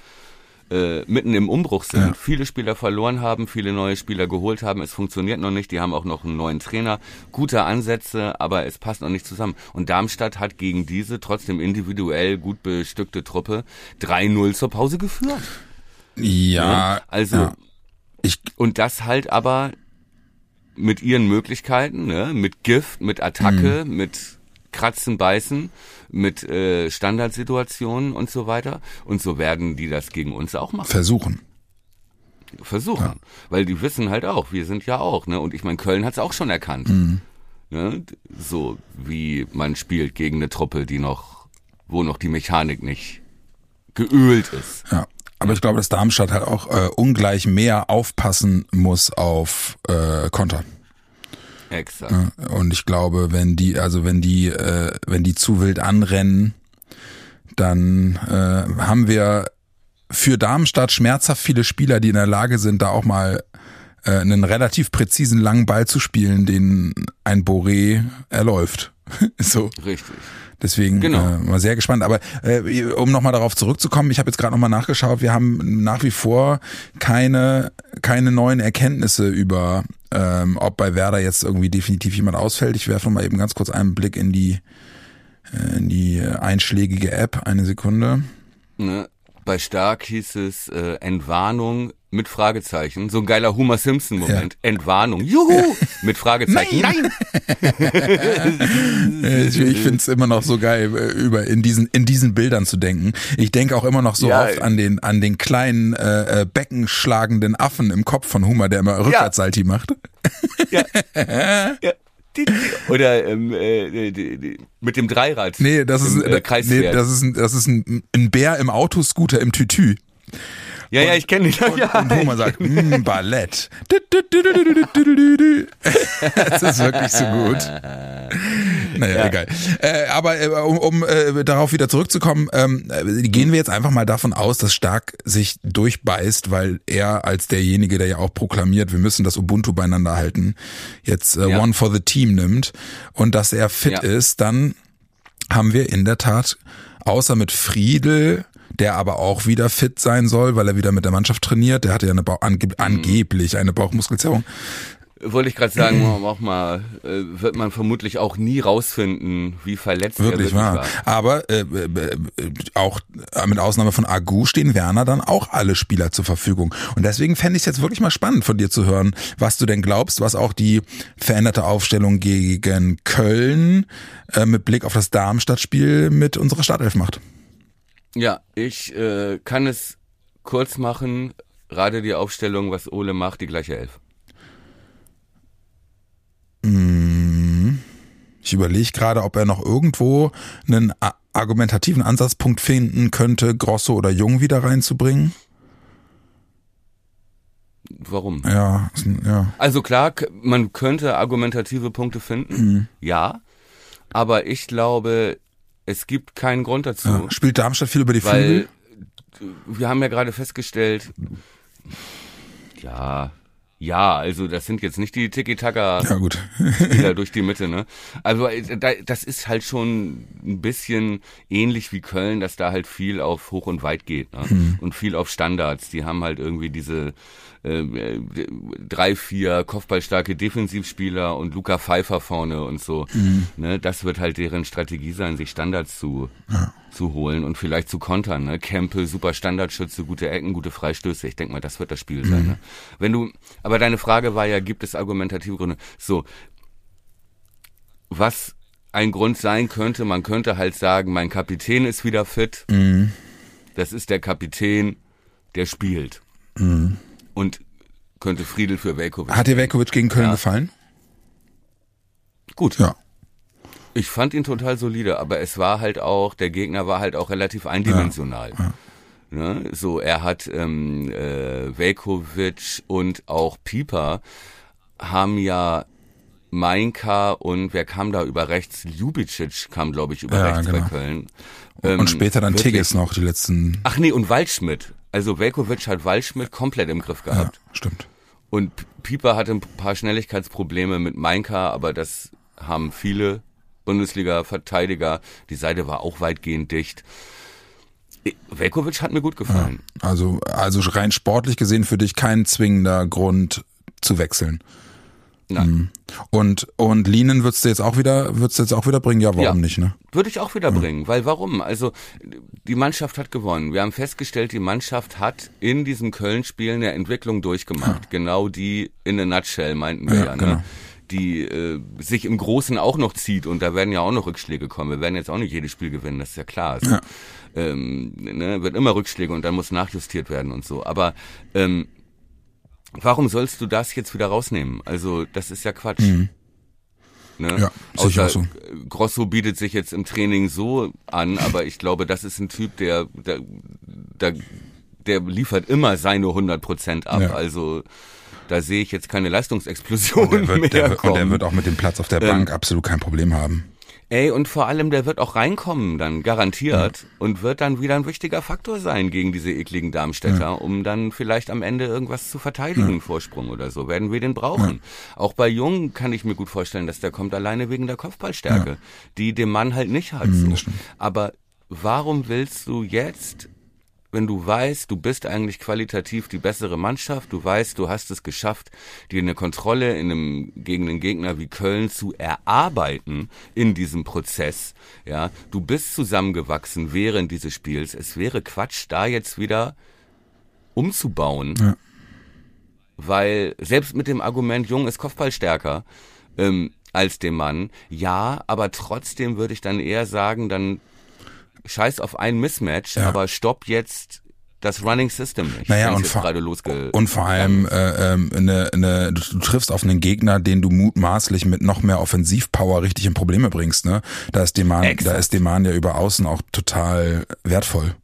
äh, mitten im Umbruch sind, Ja. viele Spieler verloren haben, viele neue Spieler geholt haben, es funktioniert noch nicht, die haben auch noch einen neuen Trainer, gute Ansätze, aber es passt noch nicht zusammen. Und Darmstadt hat gegen diese trotzdem individuell gut bestückte Truppe 3-0 zur Pause geführt. Ja, Ne? Also, ja. ich und das halt aber mit ihren Möglichkeiten, ne? mit Gift, mit Attacke, Mhm. mit Kratzen, Beißen, mit äh, Standardsituationen und so weiter. Und so werden die das gegen uns auch machen. versuchen. Versuchen. Weil die wissen halt auch, wir sind ja auch. Ne? Und ich meine, Köln hat es auch schon erkannt. Mhm. Ne? So wie man spielt gegen eine Truppe, die noch, wo noch die Mechanik nicht geölt ist. Ja. Aber ich glaube, dass Darmstadt halt auch äh, ungleich mehr aufpassen muss auf äh, Konter. Exakt. Und ich glaube, wenn die, also wenn die, äh, wenn die zu wild anrennen, dann äh, haben wir für Darmstadt schmerzhaft viele Spieler, die in der Lage sind, da auch mal äh, einen relativ präzisen langen Ball zu spielen, den ein Boré erläuft. so. Richtig. Deswegen Genau. äh, mal sehr gespannt. Aber äh, um nochmal darauf zurückzukommen, ich habe jetzt gerade nochmal nachgeschaut, wir haben nach wie vor keine, keine neuen Erkenntnisse über, ähm, ob bei Werder jetzt irgendwie definitiv jemand ausfällt. Ich werfe nochmal eben ganz kurz einen Blick in die, äh, in die einschlägige App. Eine Sekunde. Ne? Bei Stark hieß es äh, Entwarnung mit Fragezeichen. So ein geiler Homer Simpson-Moment. Entwarnung. Juhu! Mit Fragezeichen. Nein! Ich, ich finde es immer noch so geil, äh, über in diesen in diesen Bildern zu denken. Ich denke auch immer noch so Ja. oft an den an den kleinen äh, äh, beckenschlagenden Affen im Kopf von Homer, der immer Rückwärtssalti macht. ja. ja. Oder ähm, äh, die, die, mit dem Dreirad. Nee, das ist im, äh, nee, das ist ein, das ist ein, ein Bär im Autoscooter im Tütü. Ja, ja, ich kenne dich. Ja, Und Homer sagt, mm, Ballett. Das ist wirklich so gut. Naja, egal. Äh, aber äh, um, um äh, darauf wieder zurückzukommen, ähm, äh, gehen wir jetzt einfach mal davon aus, dass Stark sich durchbeißt, weil er als derjenige, der ja auch proklamiert, wir müssen das Ubuntu beieinander halten, jetzt äh, Ja. One for the Team nimmt und dass er fit Ja. ist, dann haben wir in der Tat, außer mit Friedel, der aber auch wieder fit sein soll, weil er wieder mit der Mannschaft trainiert, der hatte ja eine Bauch, ange Mhm. angeblich eine Bauchmuskelzerrung. Wollte ich gerade sagen, auch mal, äh, wird man vermutlich auch nie rausfinden, wie verletzt er Wirklich wirklich wahr. war. Aber äh, äh, äh, auch äh, mit Ausnahme von Agu stehen Werner dann auch alle Spieler zur Verfügung. Und deswegen fände ich es jetzt wirklich mal spannend von dir zu hören, was du denn glaubst, was auch die veränderte Aufstellung gegen Köln mit Blick auf das Darmstadt-Spiel mit unserer Startelf macht. Ja, ich äh, kann es kurz machen. Gerade die Aufstellung, was Ole macht, die gleiche Elf. Ich überlege gerade, ob er noch irgendwo einen a- argumentativen Ansatzpunkt finden könnte, Grosso oder Jung wieder reinzubringen. Warum? Ja, ja. Also klar, man könnte argumentative Punkte finden, Mhm. ja. Aber ich glaube, es gibt keinen Grund dazu, ja. Spielt Darmstadt viel über die Flügel? weil wir haben ja gerade festgestellt, ja, ja, also das sind jetzt nicht die Tiki-Taka Ja, gut. Spieler durch die Mitte, ne? Also äh, da- das ist halt schon ein bisschen ähnlich wie Köln, dass da halt viel auf hoch und weit geht, ne? Und viel auf Standards. Die haben halt irgendwie diese äh, äh, drei, vier kopfballstarke Defensivspieler und Luca Pfeiffer vorne und so. Ne? Das wird halt deren Strategie sein, sich Standards zu, zu holen und vielleicht zu kontern. Ne? Kempe, super Standardschütze, gute Ecken, gute Freistöße. Ich denke mal, das wird das Spiel sein. Ne? Wenn du, aber deine Frage war ja, gibt es argumentative Gründe? So, was ein Grund sein könnte, man könnte halt sagen, mein Kapitän ist wieder fit. Das ist der Kapitän, der spielt. Und könnte Friedel für Velkovic. Hat dir Velkovic gegen Köln Ja. gefallen? Gut. Ja. Ich fand ihn total solide, aber es war halt auch, der Gegner war halt auch relativ eindimensional. Ne? So, er hat ähm, äh, Velkovic und auch Pieper haben ja Mainka und wer kam da über rechts? Ljubicic kam, glaube ich, über Ja, rechts genau. bei Köln. Ähm, Und später dann wirklich- Tigges noch, die letzten. Ach nee, und Waldschmidt. Also Velkovic hat Waldschmidt komplett im Griff Ja, gehabt. stimmt. Und Pieper hatte ein paar Schnelligkeitsprobleme mit Mainka, aber das haben viele Bundesliga-Verteidiger. Die Seite war auch weitgehend dicht. Velkovic hat mir gut gefallen. Also, also rein sportlich gesehen für dich kein zwingender Grund zu wechseln. Nein. Und, und Linen würdest du jetzt auch wieder, würdest du jetzt auch wieder bringen? Ja, warum Ja. nicht, ne? Würde ich auch wieder bringen, weil warum? Also die Mannschaft hat gewonnen. Wir haben festgestellt, die Mannschaft hat in diesem Köln-Spiel eine Entwicklung durchgemacht. Genau die in a nutshell meinten wir Ja, ja, genau. ne? die äh, sich im Großen auch noch zieht und da werden ja auch noch Rückschläge kommen. Wir werden jetzt auch nicht jedes Spiel gewinnen, das ist ja klar. Also, Ja. ähm, ne, wird immer Rückschläge und dann muss nachjustiert werden und so. Aber ähm, warum sollst du das jetzt wieder rausnehmen? Also das ist ja Quatsch. Ne? Mhm. Ja, sehe ich Außer so. Grosso bietet sich jetzt im Training so an, aber ich glaube, das ist ein Typ, der, der, der, der liefert immer seine 100 Prozent ab. Ja. Also da sehe ich jetzt keine Leistungsexplosion Und der wird, mehr der, wird- und der kommen. wird auch mit dem Platz auf der Ähm, Bank absolut kein Problem haben. Ey, und vor allem, der wird auch reinkommen, dann garantiert, und wird dann wieder ein wichtiger Faktor sein gegen diese ekligen Darmstädter, um dann vielleicht am Ende irgendwas zu verteidigen, Vorsprung oder so. Werden wir den brauchen. Auch bei Jung kann ich mir gut vorstellen, dass der kommt alleine wegen der Kopfballstärke, die dem Mann halt nicht hat. Mhm, so. Aber warum willst du jetzt wenn du weißt, du bist eigentlich qualitativ die bessere Mannschaft, du weißt, du hast es geschafft, dir eine Kontrolle in einem, gegen einen Gegner wie Köln zu erarbeiten in diesem Prozess, ja, du bist zusammengewachsen während dieses Spiels. Es wäre Quatsch, da jetzt wieder umzubauen. Ja. weil selbst mit dem Argument, Jung ist Kopfballstärker ähm, als dem Mann, ja, aber trotzdem würde ich dann eher sagen, dann scheiß auf ein Mismatch, Ja. aber stopp jetzt das Running System nicht. Naja, und vor- Und vor allem, äh, ähm, eine, eine, du, du triffst auf einen Gegner, den du mutmaßlich mit noch mehr Offensivpower richtig in Probleme bringst. Ne? Da ist Deman, da ist Deman ja über Außen auch total wertvoll.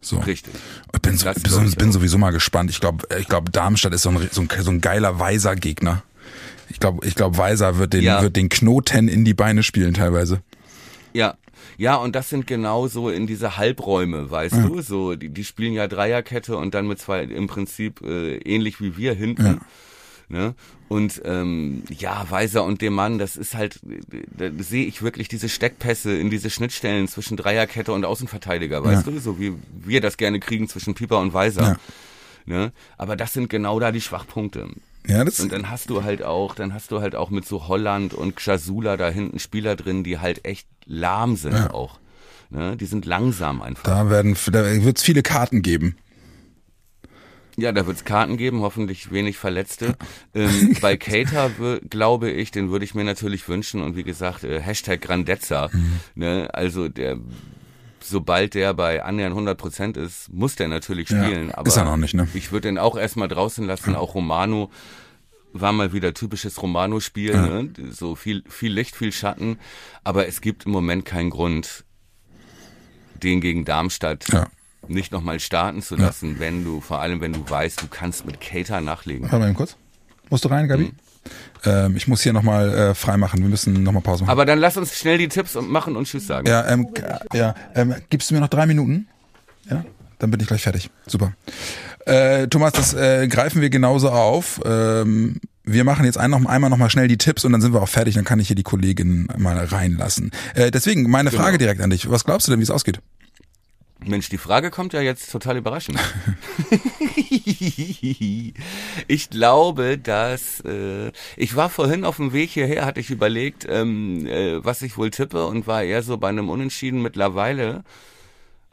So. Richtig. Ich bin, so, bin, glaub ich bin sowieso mal gespannt. Ich glaube, ich glaube, Darmstadt ist so ein, so ein, so ein geiler weiser Gegner. Ich glaube, ich glaube, Weiser wird den, Ja. wird den Knoten in die Beine spielen teilweise. Ja. Ja, und das sind genau so in diese Halbräume, weißt du? So, die, die spielen ja Dreierkette und dann mit zwei im Prinzip äh, ähnlich wie wir hinten. Ne? Und ähm, ja, Weiser und dem Mann, das ist halt, da sehe ich wirklich diese Steckpässe in diese Schnittstellen zwischen Dreierkette und Außenverteidiger, weißt du? So wie wir das gerne kriegen zwischen Pieper und Weiser. Ja. Ne? Aber das sind genau da die Schwachpunkte. Ja, das, Und dann hast du halt auch, dann hast du halt auch mit so Holland und Xasula da hinten Spieler drin, die halt echt lahm sind Ja. auch. Ne? Die sind langsam einfach. da werden, da wird es viele Karten geben. Ja, da wird's Karten geben, hoffentlich wenig Verletzte. Ähm, bei Cater glaube ich, den würde ich mir natürlich wünschen und wie gesagt, äh, Hashtag Grandezza. Mhm. Ne? Also der, sobald der bei annähernd 100 Prozent ist, muss der natürlich Ja, spielen. aber ist er noch nicht, ne? Ich würde den auch erstmal draußen lassen, auch Romano war mal wieder typisches Romano-Spiel, Ja. ne? so viel, viel Licht, viel Schatten, aber es gibt im Moment keinen Grund, den gegen Darmstadt Ja. nicht nochmal starten zu lassen, wenn du, vor allem wenn du weißt, du kannst mit Cater nachlegen. Warte mal eben kurz. Musst du rein, Gabi? Mhm. Ähm, ich muss hier nochmal äh, freimachen. Wir müssen nochmal Pause machen. Aber dann lass uns schnell die Tipps und machen und Tschüss sagen. Ja, ähm, ja ähm, gibst du mir noch drei Minuten? Ja, dann bin ich gleich fertig. Super. Äh, Thomas, das äh, greifen wir genauso auf. Ähm, wir machen jetzt ein, noch, einmal noch mal schnell die Tipps und dann sind wir auch fertig. Dann kann ich hier die Kollegin mal reinlassen. Äh, deswegen meine Genau. Frage direkt an dich. Was glaubst du denn, wie es ausgeht? Mensch, die Frage kommt ja jetzt total überraschend. ich glaube, dass äh, ich war vorhin auf dem Weg hierher, hatte ich überlegt, ähm, äh, was ich wohl tippe und war eher so bei einem Unentschieden mittlerweile.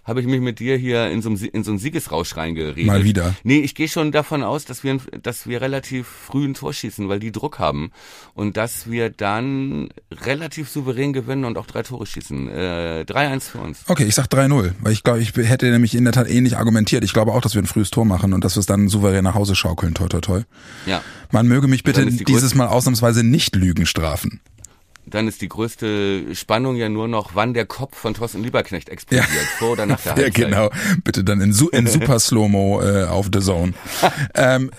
Habe ich mich mit dir hier in so, einem, Sie- in so einen Siegesrausch reingeredet. Mal wieder. Nee, ich gehe schon davon aus, dass wir, dass wir relativ früh ein Tor schießen, weil die Druck haben. Und dass wir dann relativ souverän gewinnen und auch drei Tore schießen. Äh, 3-1 für uns. Okay, ich sag 3-0, weil ich glaube, ich hätte nämlich in der Tat ähnlich argumentiert. Ich glaube auch, dass wir ein frühes Tor machen und dass wir es dann souverän nach Hause schaukeln. Toi, toi, toi. Ja. Man möge mich bitte die dieses Mal ausnahmsweise nicht Lügen strafen. Dann ist die größte Spannung ja nur noch, wann der Kopf von Thorsten Lieberknecht explodiert, vor oder nach der Ja, Halbzeit. genau. Bitte dann in, in Super Slow-Mo äh, auf The Zone. ähm,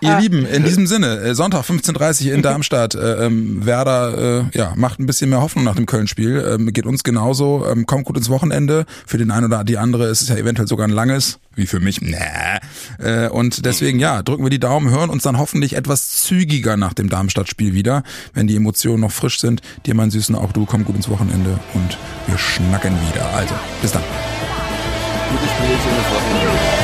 ihr Lieben, in diesem Sinne, äh, Sonntag 15.30 Uhr in Darmstadt. Äh, ähm, Werder äh, ja, macht ein bisschen mehr Hoffnung nach dem Köln-Spiel. Ähm, geht uns genauso. Ähm, kommt gut ins Wochenende. Für den einen oder die andere ist es ja eventuell sogar ein langes. Wie für mich. Nee. Äh, und deswegen, ja, drücken wir die Daumen, hören uns dann hoffentlich etwas zügiger nach dem Darmstadt-Spiel wieder, wenn die Emotionen noch frisch sind. Dir, mein Süßen, auch du, komm gut ins Wochenende und wir schnacken wieder. Also, bis dann. Gutes Spiel, schönes Wochenende.